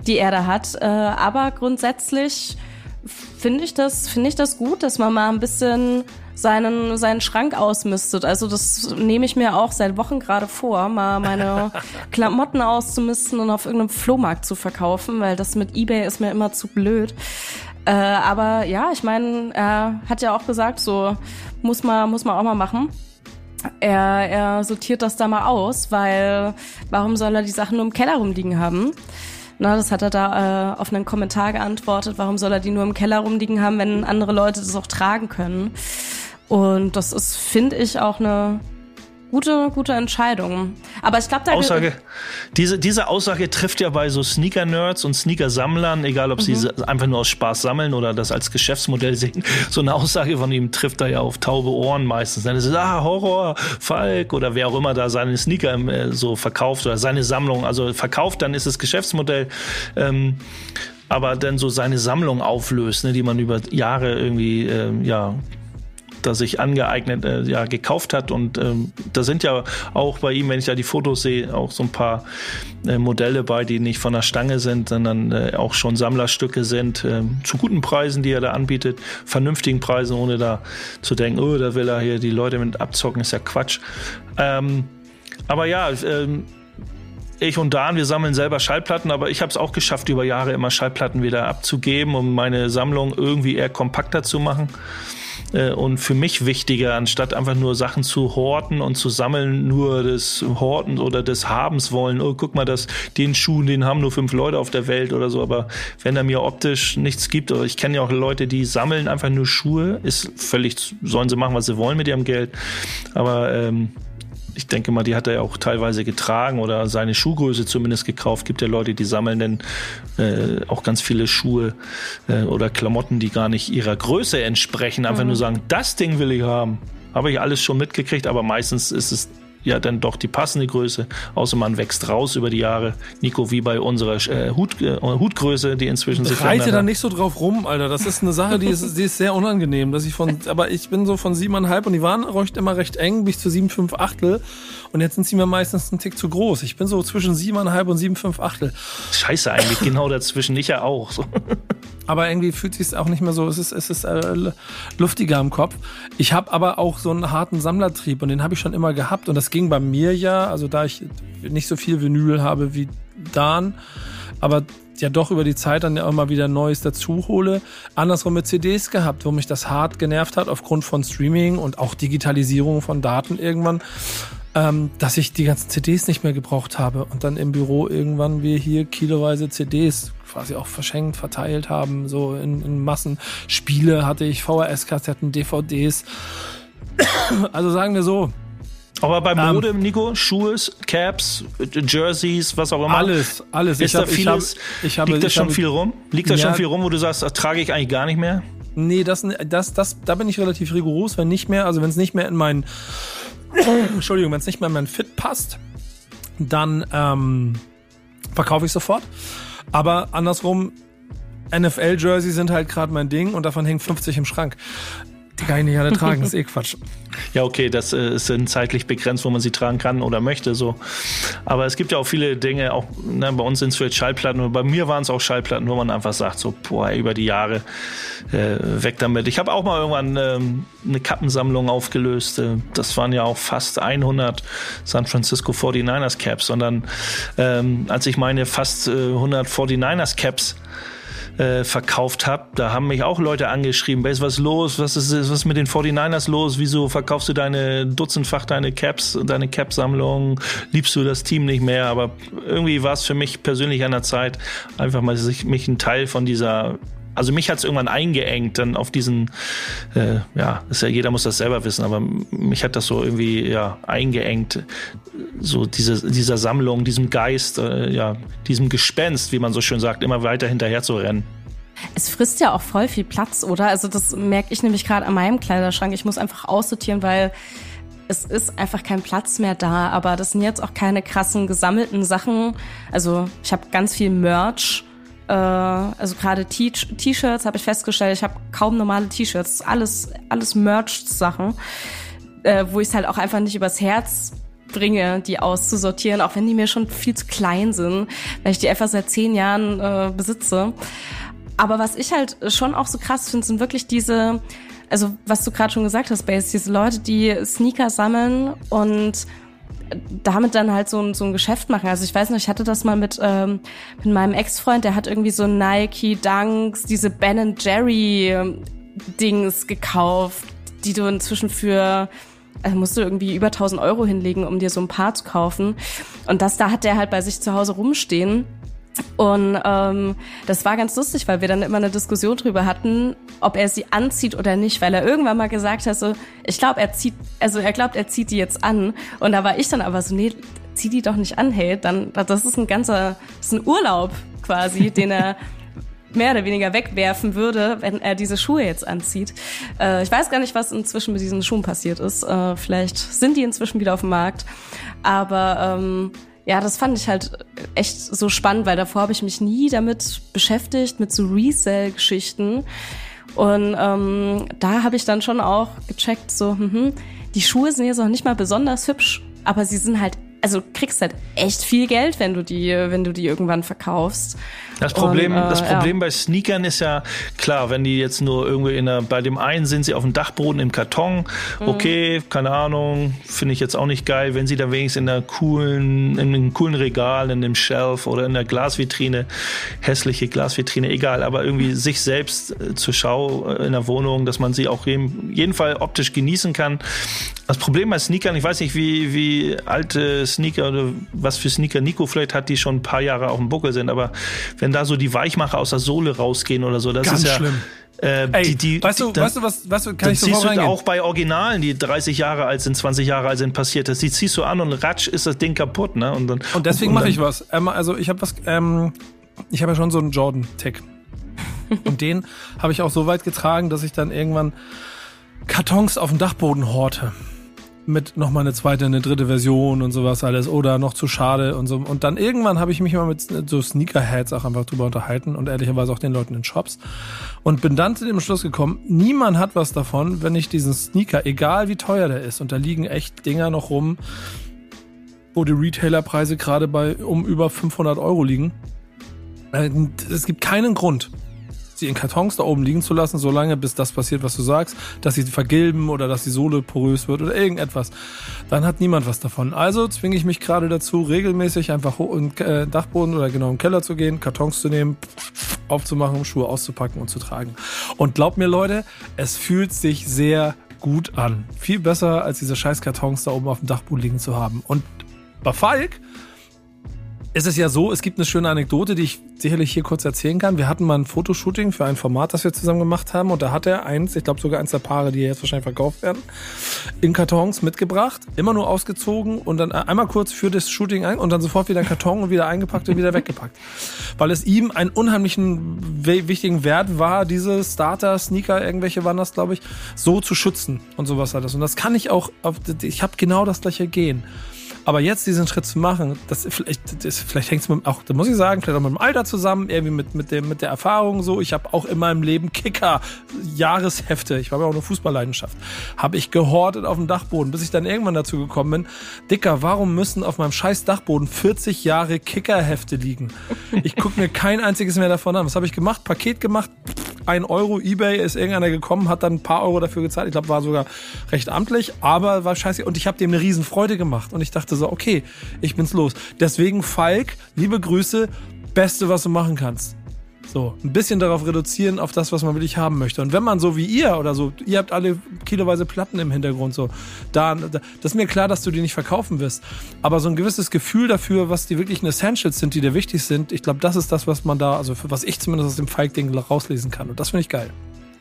die er da hat. Äh, aber grundsätzlich finde ich das, finde ich das gut, dass man mal ein bisschen seinen, seinen Schrank ausmistet. Also das nehme ich mir auch seit Wochen gerade vor, mal meine [LAUGHS] Klamotten auszumisten und auf irgendeinem Flohmarkt zu verkaufen, weil das mit Ebay ist mir immer zu blöd. Äh, aber ja, ich meine, er hat ja auch gesagt, so muss man, muss man auch mal machen. Er, er sortiert das da mal aus, weil warum soll er die Sachen nur im Keller rumliegen haben? Na, das hat er da äh, auf einen Kommentar geantwortet. Warum soll er die nur im Keller rumliegen haben, wenn andere Leute das auch tragen können? Und das ist, finde ich, auch eine gute, gute Entscheidung. Aber ich glaube, da Aussage, diese, diese Aussage trifft ja bei so Sneaker-Nerds und Sneaker-Sammlern, egal ob sie Mhm. einfach nur aus Spaß sammeln oder das als Geschäftsmodell sehen. So eine Aussage von ihm trifft da ja auf taube Ohren meistens. Dann ist es, ah, Horror, Falk oder wer auch immer da seine Sneaker äh, so verkauft oder seine Sammlung. Also verkauft, dann ist es Geschäftsmodell. Ähm, aber dann so seine Sammlung auflöst, ne, die man über Jahre irgendwie, ähm, ja, das sich angeeignet, äh, ja, gekauft hat. Und ähm, da sind ja auch bei ihm, wenn ich da die Fotos sehe, auch so ein paar äh, Modelle bei, die nicht von der Stange sind, sondern äh, auch schon Sammlerstücke sind, ähm, zu guten Preisen, die er da anbietet, vernünftigen Preisen, ohne da zu denken, oh, da will er hier die Leute mit abzocken, ist ja Quatsch. Ähm, aber ja, ähm, ich und Dan, wir sammeln selber Schallplatten, aber ich habe es auch geschafft, über Jahre immer Schallplatten wieder abzugeben, um meine Sammlung irgendwie eher kompakter zu machen. Äh, Und für mich wichtiger, anstatt einfach nur Sachen zu horten und zu sammeln, nur des Horten oder des Habens wollen. Oh, guck mal, das, den Schuh, den haben nur fünf Leute auf der Welt oder so. Aber wenn er mir optisch nichts gibt, oder ich kenne ja auch Leute, die sammeln einfach nur Schuhe, ist völlig, sollen sie machen, was sie wollen mit ihrem Geld. Aber ähm, ich denke mal, die hat er ja auch teilweise getragen oder seine Schuhgröße zumindest gekauft. Gibt ja Leute, die sammeln dann äh, auch ganz viele Schuhe äh, oder Klamotten, die gar nicht ihrer Größe entsprechen. Einfach nur sagen, das Ding will ich haben. Habe ich alles schon mitgekriegt, aber meistens ist es ja dann doch die passende Größe, außer man wächst raus über die Jahre. Nico, wie bei unserer äh, Hut, äh, Hutgröße, die inzwischen sich Reite verändert da hat. nicht so drauf rum, Alter. Das ist eine Sache, die ist, die ist sehr unangenehm. Dass ich von, aber ich bin so von siebeneinhalb und die waren recht immer recht eng bis zu sieben, fünf Achtel. Und jetzt sind sie mir meistens einen Tick zu groß. Ich bin so zwischen siebeneinhalb und sieben, fünf Achtel. Scheiße eigentlich, genau dazwischen. Ich ja auch. So. [LAUGHS] Aber irgendwie fühlt sich auch nicht mehr so, es ist, es ist äh, luftiger im Kopf. Ich habe aber auch so einen harten Sammlertrieb und den habe ich schon immer gehabt. Und das ging bei mir ja, also da ich nicht so viel Vinyl habe wie Dan, aber ja doch über die Zeit dann ja immer wieder Neues dazu hole. Andersrum mit CDs gehabt, wo mich das hart genervt hat aufgrund von Streaming und auch Digitalisierung von Daten irgendwann, ähm, dass ich die ganzen CDs nicht mehr gebraucht habe und dann im Büro irgendwann wir hier kiloweise CDs quasi auch verschenkt, verteilt haben, so in, in Massen. Spiele hatte ich, VHS-Kassetten, DVDs. Also sagen wir so, Aber bei Ähm, Mode, Nico, Schuhe, Caps, Jerseys, was auch immer. alles, alles. Ist ich da hab, ich vieles, hab, ich habe, liegt da ich schon habe, viel rum? Liegt da Ja. schon viel rum, wo du sagst, das trage ich eigentlich gar nicht mehr? Nee, das, das, das, da bin ich relativ rigoros, wenn nicht mehr, also wenn es nicht mehr in mein, [COUGHS] Entschuldigung, wenn es nicht mehr in mein Fit passt, dann ähm, verkaufe ich sofort. Aber andersrum, NFL-Jersey sind halt gerade mein Ding und davon hängen 50 im Schrank. Die kann ich nicht alle tragen, das ist eh Quatsch. [LAUGHS] Ja, okay, das äh, ist zeitlich begrenzt, wo man sie tragen kann oder möchte. so. Aber es gibt ja auch viele Dinge, auch ne, bei uns sind es vielleicht Schallplatten, bei mir waren es auch Schallplatten, wo man einfach sagt, so, boah, über die Jahre äh, weg damit. Ich habe auch mal irgendwann ähm, eine Kappensammlung aufgelöst. Äh, das waren ja auch fast 100 San Francisco 49ers Caps. Und dann, ähm, als ich meine fast äh, 100 49ers Caps äh, verkauft habe, da haben mich auch Leute angeschrieben, was ist los, was ist, was ist mit den 49ers los, wieso verkaufst du deine dutzendfach deine Caps, deine Cap-Sammlung, liebst du das Team nicht mehr, aber irgendwie war es für mich persönlich an der Zeit, einfach mal sich, mich ein Teil von dieser also mich hat es irgendwann eingeengt, dann auf diesen, äh, ja, ja, jeder muss das selber wissen, aber mich hat das so irgendwie ja eingeengt, so diese, dieser Sammlung, diesem Geist, äh, ja, diesem Gespenst, wie man so schön sagt, immer weiter hinterher zu rennen. Es frisst ja auch voll viel Platz, oder? Also das merke ich nämlich gerade an meinem Kleiderschrank. Ich muss einfach aussortieren, weil es ist einfach kein Platz mehr da. Aber das sind jetzt auch keine krassen gesammelten Sachen. Also ich habe ganz viel Merch. Äh, also gerade T-Shirts habe ich festgestellt. Ich habe kaum normale T-Shirts. Alles, alles Merch-Sachen, äh, wo ich es halt auch einfach nicht übers Herz bringe, die auszusortieren, auch wenn die mir schon viel zu klein sind, weil ich die einfach seit zehn Jahren äh, besitze. Aber was ich halt schon auch so krass finde, sind wirklich diese, also was du gerade schon gesagt hast, Base, diese Leute, die Sneaker sammeln und damit dann halt so ein, so ein Geschäft machen. Also ich weiß noch, ich hatte das mal mit, ähm, mit meinem Ex-Freund, der hat irgendwie so Nike, Dunks, diese Ben Jerry ähm, Dings gekauft, die du inzwischen für also musst du irgendwie über 1000 Euro hinlegen, um dir so ein Paar zu kaufen. Und das da hat der halt bei sich zu Hause rumstehen. Und ähm, das war ganz lustig, weil wir dann immer eine Diskussion drüber hatten, ob er sie anzieht oder nicht, weil er irgendwann mal gesagt hat, so, ich glaube, er zieht, also er glaubt, er zieht die jetzt an. Und da war ich dann aber so, nee, zieh die doch nicht an, hey, dann, das ist ein ganzer, das ist ein Urlaub quasi, den er [LAUGHS] mehr oder weniger wegwerfen würde, wenn er diese Schuhe jetzt anzieht. Äh, ich weiß gar nicht, was inzwischen mit diesen Schuhen passiert ist. Äh, vielleicht sind die inzwischen wieder auf dem Markt. Aber ähm, ja, das fand ich halt echt so spannend, weil davor habe ich mich nie damit beschäftigt, mit so Resell-Geschichten. Und ähm, da habe ich dann schon auch gecheckt, so, hm, die Schuhe sind jetzt auch nicht mal besonders hübsch, aber sie sind halt, also kriegst halt echt viel Geld, wenn du die, wenn du die irgendwann verkaufst. Das Problem, Und, äh, das Problem ja. bei Sneakern ist ja klar, wenn die jetzt nur irgendwie in der, bei dem einen sind sie auf dem Dachboden im Karton, Mhm. okay, keine Ahnung, finde ich jetzt auch nicht geil. Wenn sie da wenigstens in der coolen, in einem coolen Regal, in dem Shelf oder in der Glasvitrine, hässliche Glasvitrine, egal, aber irgendwie sich selbst äh, zur Schau äh, in der Wohnung, dass man sie auch jeden, jeden Fall optisch genießen kann. Das Problem bei Sneakern, ich weiß nicht, wie, wie alte Sneaker oder was für Sneaker Nico vielleicht hat, die schon ein paar Jahre auf dem Buckel sind, aber wenn da so die Weichmacher aus der Sohle rausgehen oder so, das Ganz ist ja. schlimm. Äh, Ey, die, die, weißt du, die, weißt du, was, du, kann dann ich ziehst sofort du auch bei Originalen, die 30 Jahre alt sind, 20 Jahre alt sind, passiert ist. Die ziehst du an und ratsch ist das Ding kaputt, ne? Und, dann, Und deswegen mache ich was. Ähm, also ich habe was, ähm, ich habe ja schon so einen Jordan-Tick. [LAUGHS] Und den habe ich auch so weit getragen, dass ich dann irgendwann Kartons auf dem Dachboden horte. Mit nochmal eine zweite, eine dritte Version und sowas alles. Oder noch zu schade und so. Und dann irgendwann habe ich mich mal mit so Sneakerheads auch einfach drüber unterhalten und ehrlicherweise auch den Leuten in Shops. Und bin dann zu dem Schluss gekommen, niemand hat was davon, wenn ich diesen Sneaker, egal wie teuer der ist, und da liegen echt Dinger noch rum, wo die Retailerpreise gerade bei um über 500 Euro liegen. Äh, Es gibt keinen Grund, sie in Kartons da oben liegen zu lassen, solange bis das passiert, was du sagst, dass sie vergilben oder dass die Sohle porös wird oder irgendetwas. Dann hat niemand was davon. Also zwinge ich mich gerade dazu, regelmäßig einfach in den äh, Dachboden oder genau im Keller zu gehen, Kartons zu nehmen, aufzumachen, Schuhe auszupacken und zu tragen. Und glaubt mir, Leute, es fühlt sich sehr gut an. Viel besser, als diese scheiß Kartons da oben auf dem Dachboden liegen zu haben. Und bei Falk ist es ja so, es gibt eine schöne Anekdote, die ich sicherlich hier kurz erzählen kann. Wir hatten mal ein Fotoshooting für ein Format, das wir zusammen gemacht haben. Und da hat er eins, ich glaube sogar eins der Paare, die jetzt wahrscheinlich verkauft werden, in Kartons mitgebracht, immer nur ausgezogen und dann einmal kurz für das Shooting ein und dann sofort wieder in Karton und wieder eingepackt und wieder weggepackt. Weil es ihm einen unheimlichen wichtigen Wert war, diese Starter, Sneaker, irgendwelche waren das, glaube ich, so zu schützen und sowas alles. Und das kann ich auch, auf, ich habe genau das gleiche Gehen. Aber jetzt diesen Schritt zu machen, das vielleicht, das, vielleicht hängt es auch, da muss ich sagen, vielleicht auch mit dem Alter zusammen, irgendwie mit, mit, dem, mit der Erfahrung so. Ich habe auch in meinem Leben Kicker-Jahreshefte, ich habe ja auch eine Fußballleidenschaft, habe ich gehortet auf dem Dachboden, bis ich dann irgendwann dazu gekommen bin, Dicker, warum müssen auf meinem scheiß Dachboden 40 Jahre Kicker-Hefte liegen? Ich gucke mir kein einziges mehr davon an. Was habe ich gemacht? Paket gemacht, ein Euro, Ebay ist irgendeiner gekommen, hat dann ein paar Euro dafür gezahlt. Ich glaube, war sogar recht amtlich, aber war scheiße. Und ich habe dem eine riesen Freude gemacht. Und ich dachte so, okay, ich bin's los. Deswegen, Falk, liebe Grüße, Beste, was du machen kannst. So, ein bisschen darauf reduzieren, auf das, was man wirklich haben möchte. Und wenn man so wie ihr oder so, ihr habt alle kiloweise Platten im Hintergrund, so, da, da das ist mir klar, dass du die nicht verkaufen wirst. Aber so ein gewisses Gefühl dafür, was die wirklichen Essentials sind, die dir wichtig sind, ich glaube, das ist das, was man da, also was ich zumindest aus dem Falk-Ding rauslesen kann. Und das finde ich geil.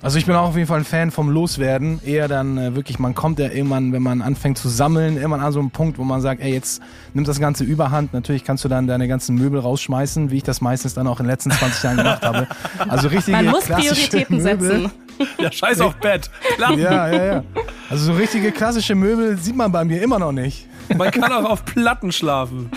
Also ich bin auch auf jeden Fall ein Fan vom Loswerden. Eher dann äh, wirklich, man kommt ja irgendwann, wenn man anfängt zu sammeln, irgendwann an so einen Punkt, wo man sagt, ey, jetzt nimmt das Ganze überhand. Natürlich kannst du dann deine ganzen Möbel rausschmeißen, wie ich das meistens dann auch in den letzten 20 Jahren gemacht habe. Also richtige Man muss klassische Prioritäten Möbel. setzen. Ja, scheiß auf Bett. Klar, Ja, ja, ja. Also so richtige klassische Möbel sieht man bei mir immer noch nicht. man kann auch auf Platten schlafen.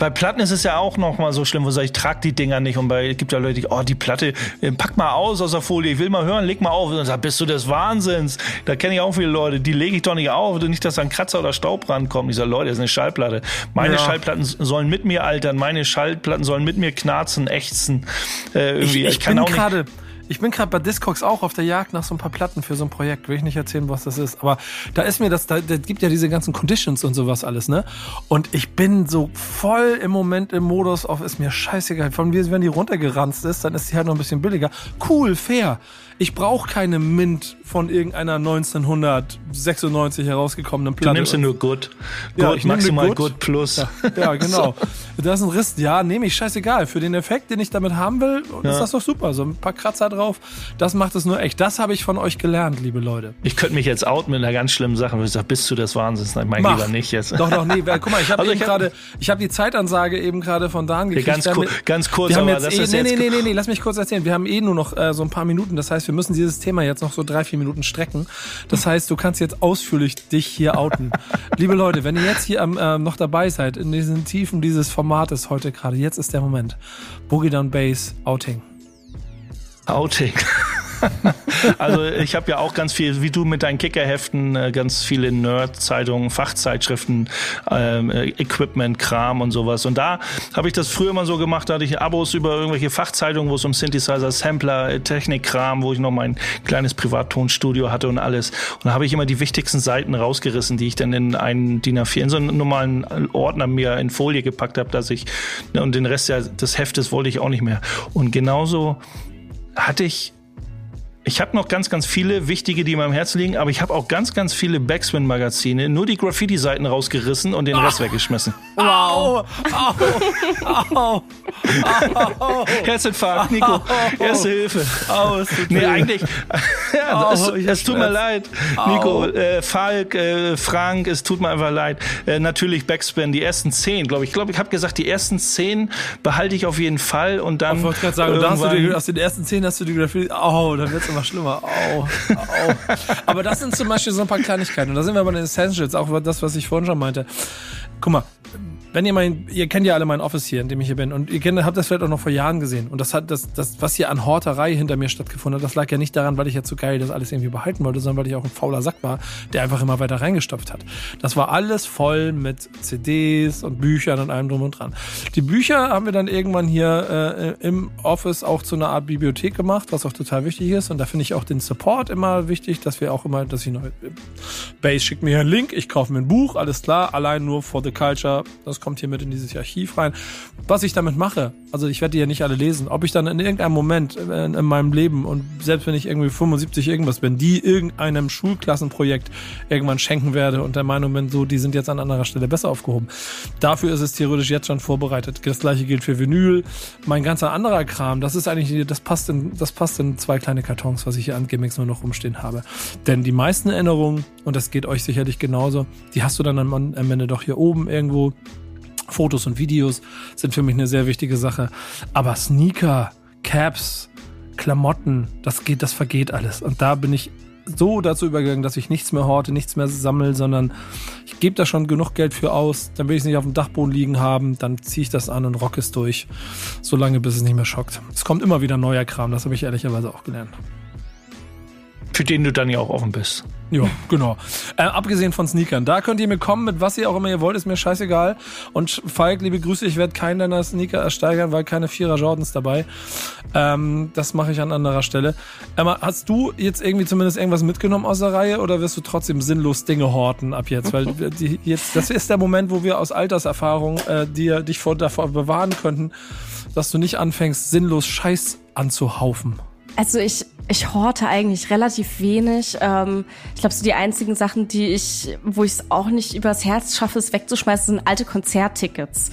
Bei Platten ist es ja auch noch mal so schlimm, wo ich sage, ich trage die Dinger nicht. Und bei es gibt ja Leute, die, oh, die Platte, äh, pack mal aus aus der Folie, ich will mal hören, leg mal auf. Und dann sagt, bist du des Wahnsinns? Da kenne ich auch viele Leute, die lege ich doch nicht auf, nicht, dass da ein Kratzer oder Staub rankommt. Ich sage, Leute, das ist eine Schallplatte. Meine Ja. Schallplatten sollen mit mir altern, meine Schallplatten sollen mit mir knarzen, ächzen. Äh, Ich, irgendwie. ich, kann bin auch nicht. Ich bin gerade bei Discogs auch auf der Jagd nach so ein paar Platten für so ein Projekt. Will ich nicht erzählen, was das ist. Aber da ist mir das, da, da gibt ja diese ganzen Conditions und sowas alles, ne? Und ich bin so voll im Moment im Modus auf, ist mir scheißegal. Von mir, wenn die runtergeranzt ist, dann ist die halt noch ein bisschen billiger. Cool, fair. Ich brauche keine Mint von irgendeiner 1996 herausgekommenen Du Platte. nimmst du nur Good. Ja, Good ich nehm maximal Good, Good. Plus. Ja, ja genau. [LAUGHS] Das ist ein Riss. Ja, nehme ich scheißegal. Für den Effekt, den ich damit haben will, ist das doch super. So ein paar Kratzer drauf. Das macht es nur echt. Das habe ich von euch gelernt, liebe Leute. Ich könnte mich jetzt outen mit einer ganz schlimmen Sache. Ich sage, bist du des Wahnsinns? Nein, mein Mach. lieber nicht jetzt. Doch, doch, nee. Guck mal, ich habe [LAUGHS] Also gerade, ich habe die Zeitansage eben gerade von Dan gekriegt. ganz mit- ganz kurz, wir haben aber jetzt das eh, nee, nee, nee, nee, lass mich kurz erzählen. Wir haben eh nur noch äh, so ein paar Minuten. Das heißt, wir müssen dieses Thema jetzt noch so drei, vier Minuten strecken. Das heißt, du kannst jetzt ausführlich dich hier outen. [LAUGHS] Liebe Leute, wenn ihr jetzt hier am, äh, noch dabei seid, in diesen Tiefen dieses Formates heute gerade, jetzt ist der Moment. Boogie Down Bass Outing. Outing. [LAUGHS] also ich habe ja auch ganz viel, wie du mit deinen Kickerheften, äh, ganz viele Nerd-Zeitungen, Fachzeitschriften, ähm, äh, Equipment-Kram und sowas. Und da habe ich das früher mal so gemacht, da hatte ich Abos über irgendwelche Fachzeitungen, wo es um Synthesizer, Sampler, äh, Technikkram, wo ich noch mein kleines Privattonstudio hatte und alles. Und da habe ich immer die wichtigsten Seiten rausgerissen, die ich dann in einen DIN A4, in so einen normalen Ordner mir in Folie gepackt habe, dass ich, ne, und den Rest des Heftes wollte ich auch nicht mehr. Und genauso hatte ich ich habe noch ganz, ganz viele wichtige, die mir am Herzen liegen, aber ich habe auch ganz, ganz viele Backspin-Magazine, nur die Graffiti-Seiten rausgerissen und den Rest weggeschmissen. Wow. Au, au, au, Herzinfarkt, Nico, erste Hilfe. au, es tut Nee, eigentlich, [LAUGHS] ja, Au, es, es tut mir leid, Nico, äh, Falk, äh, Frank, es tut mir einfach leid. Äh, natürlich Backspin, die ersten zehn, glaube ich. Ich glaube, ich habe gesagt, die ersten zehn behalte ich auf jeden Fall und dann Ich wollte gerade sagen, da hast du irgendwann- die, aus den ersten zehn hast du die Graffiti. Au, dann wird's immer schlimmer. Au, au. Aber das sind zum Beispiel so ein paar Kleinigkeiten. Und da sind wir bei den Essentials, auch das, was ich vorhin schon meinte. Guck mal, wenn ihr mein, ihr kennt ja alle mein Office hier, in dem ich hier bin, und ihr kennt, habt das vielleicht auch noch vor Jahren gesehen. Und das hat, das, das, was hier an Horterei hinter mir stattgefunden hat, das lag ja nicht daran, weil ich jetzt so geil das alles irgendwie behalten wollte, sondern weil ich auch ein fauler Sack war, der einfach immer weiter reingestopft hat. Das war alles voll mit CDs und Büchern und allem drum und dran. Die Bücher haben wir dann irgendwann hier äh, im Office auch zu einer Art Bibliothek gemacht, was auch total wichtig ist. Und da finde ich auch den Support immer wichtig, dass wir auch immer, dass ich noch Base schickt mir hier einen Link, ich kaufe mir ein Buch, alles klar, allein nur for the culture, das kommt hier mit in dieses Archiv rein. Was ich damit mache, also ich werde die ja nicht alle lesen, ob ich dann in irgendeinem Moment in, in meinem Leben und selbst wenn ich irgendwie 75 irgendwas bin, die irgendeinem Schulklassenprojekt irgendwann schenken werde und der Meinung bin, so, die sind jetzt an anderer Stelle besser aufgehoben. Dafür ist es theoretisch jetzt schon vorbereitet. Das gleiche gilt für Vinyl. Mein ganzer anderer Kram, das ist eigentlich, das passt in, das passt in zwei kleine Kartons, was ich hier an Gimmicks nur noch rumstehen habe. Denn die meisten Erinnerungen, und das geht euch sicherlich genauso, die hast du dann am Ende doch hier oben irgendwo. Fotos und Videos sind für mich eine sehr wichtige Sache. Aber Sneaker, Caps, Klamotten, das geht, das vergeht alles. Und da bin ich so dazu übergegangen, dass ich nichts mehr horte, nichts mehr sammle, sondern ich gebe da schon genug Geld für aus. Dann will ich es nicht auf dem Dachboden liegen haben, dann ziehe ich das an und rock es durch, solange bis es nicht mehr schockt. Es kommt immer wieder neuer Kram, das habe ich ehrlicherweise auch gelernt. Für den du dann ja auch offen bist. Ja, genau. Äh, abgesehen von Sneakern, da könnt ihr mir kommen, mit was ihr auch immer ihr wollt, ist mir scheißegal. Und Falk, liebe Grüße, ich werde keinen deiner Sneaker ersteigern, weil keine Vierer Jordans dabei. Ähm, das mache ich an anderer Stelle. Emma, hast du jetzt irgendwie zumindest irgendwas mitgenommen aus der Reihe oder wirst du trotzdem sinnlos Dinge horten ab jetzt? Weil die, jetzt, das ist der Moment, wo wir aus Alterserfahrung äh, dir, dich vor, davor bewahren könnten, dass du nicht anfängst, sinnlos Scheiß anzuhaufen. Also ich, ich horte eigentlich relativ wenig. Ähm, ich glaube, so die einzigen Sachen, die ich, wo ich es auch nicht übers Herz schaffe, es wegzuschmeißen, sind alte Konzerttickets.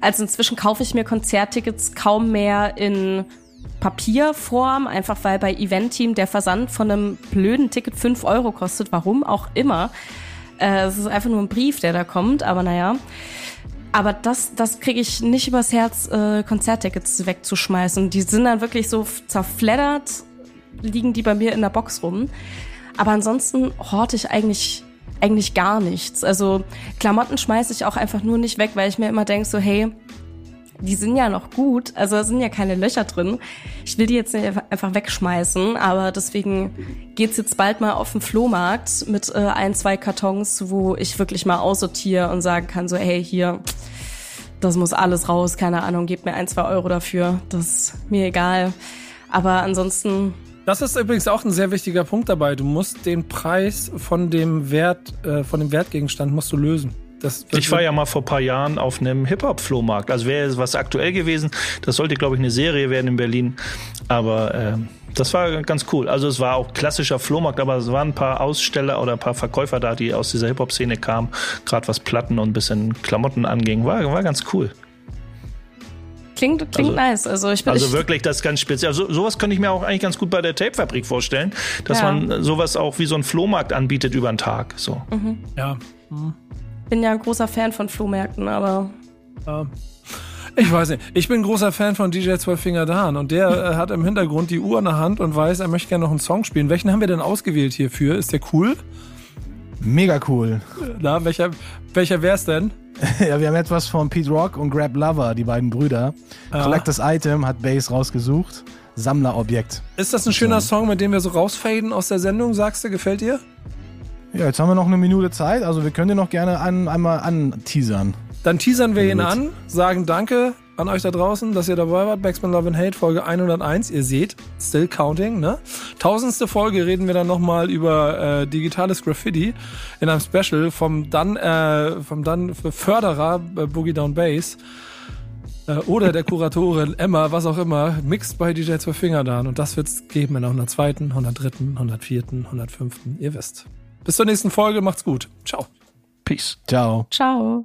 Also inzwischen kaufe ich mir Konzerttickets kaum mehr in Papierform, einfach weil bei Eventteam der Versand von einem blöden Ticket 5 Euro kostet, warum auch immer. Äh, Es ist einfach nur ein Brief, der da kommt, aber naja. Aber das, das kriege ich nicht übers Herz, äh, Konzerttickets wegzuschmeißen. Die sind dann wirklich so zerfleddert, liegen die bei mir in der Box rum. Aber ansonsten horte ich eigentlich, eigentlich gar nichts. Also Klamotten schmeiße ich auch einfach nur nicht weg, weil ich mir immer denke, so hey, die sind ja noch gut, also da sind ja keine Löcher drin. Ich will die jetzt nicht einfach wegschmeißen, aber deswegen geht's jetzt bald mal auf den Flohmarkt mit äh, ein, zwei Kartons, wo ich wirklich mal aussortiere und sagen kann, so hey, hier, das muss alles raus, keine Ahnung, gebt mir ein, zwei Euro dafür, das ist mir egal. Aber ansonsten, Das ist übrigens auch ein sehr wichtiger Punkt dabei. Du musst den Preis von dem Wert, äh, von dem Wertgegenstand musst du lösen. Das Ich war ja mal vor ein paar Jahren auf einem Hip-Hop-Flohmarkt. Also wäre was aktuell gewesen. Das sollte, glaube ich, eine Serie werden in Berlin. Aber ähm, das war ganz cool. Also es war auch klassischer Flohmarkt, aber es waren ein paar Aussteller oder ein paar Verkäufer da, die aus dieser Hip-Hop-Szene kamen. Gerade was Platten und ein bisschen Klamotten anging. War, war ganz cool. Klingt, klingt Also- nice. Also ich bin Also ich, wirklich das ganz speziell. Also sowas könnte ich mir auch eigentlich ganz gut bei der Tape-Fabrik vorstellen, dass Ja. man sowas auch wie so ein Flohmarkt anbietet über den Tag. So. ja. bin ja ein großer Fan von Flohmärkten, aber Ich weiß nicht. Ich bin großer Fan von DJ 12 Finger Dan und der äh, hat im Hintergrund die Uhr in der Hand und weiß, er möchte gerne noch einen Song spielen. Welchen haben wir denn ausgewählt hierfür? Ist der cool? Mega cool. Na, welcher, welcher wär's denn? [LAUGHS] ja, wir haben etwas von Pete Rock und Grab Lover, die beiden Brüder. Collectors Item hat Bass rausgesucht. Sammlerobjekt. Ist das ein schöner Song, mit dem wir so rausfaden aus der Sendung? Sagst du, gefällt dir? Ja, jetzt haben wir noch eine Minute Zeit, also wir können den noch gerne an, einmal anteasern. Dann teasern wir ihn an, sagen Danke an euch da draußen, dass ihr dabei wart. Backspin Love and Hate, Folge 101. Ihr seht, still counting, ne? Tausendste Folge reden wir dann nochmal über äh, digitales Graffiti in einem Special vom dann, äh, vom dann Förderer äh, Boogie Down Bass äh, oder der Kuratorin [LAUGHS] Emma, was auch immer, mixed bei DJ Zwei Finger dann. Und das wird's geben in der 102., 103., 104., 105. Ihr wisst. Bis zur nächsten Folge, macht's gut. Ciao. Peace. Ciao. ciao.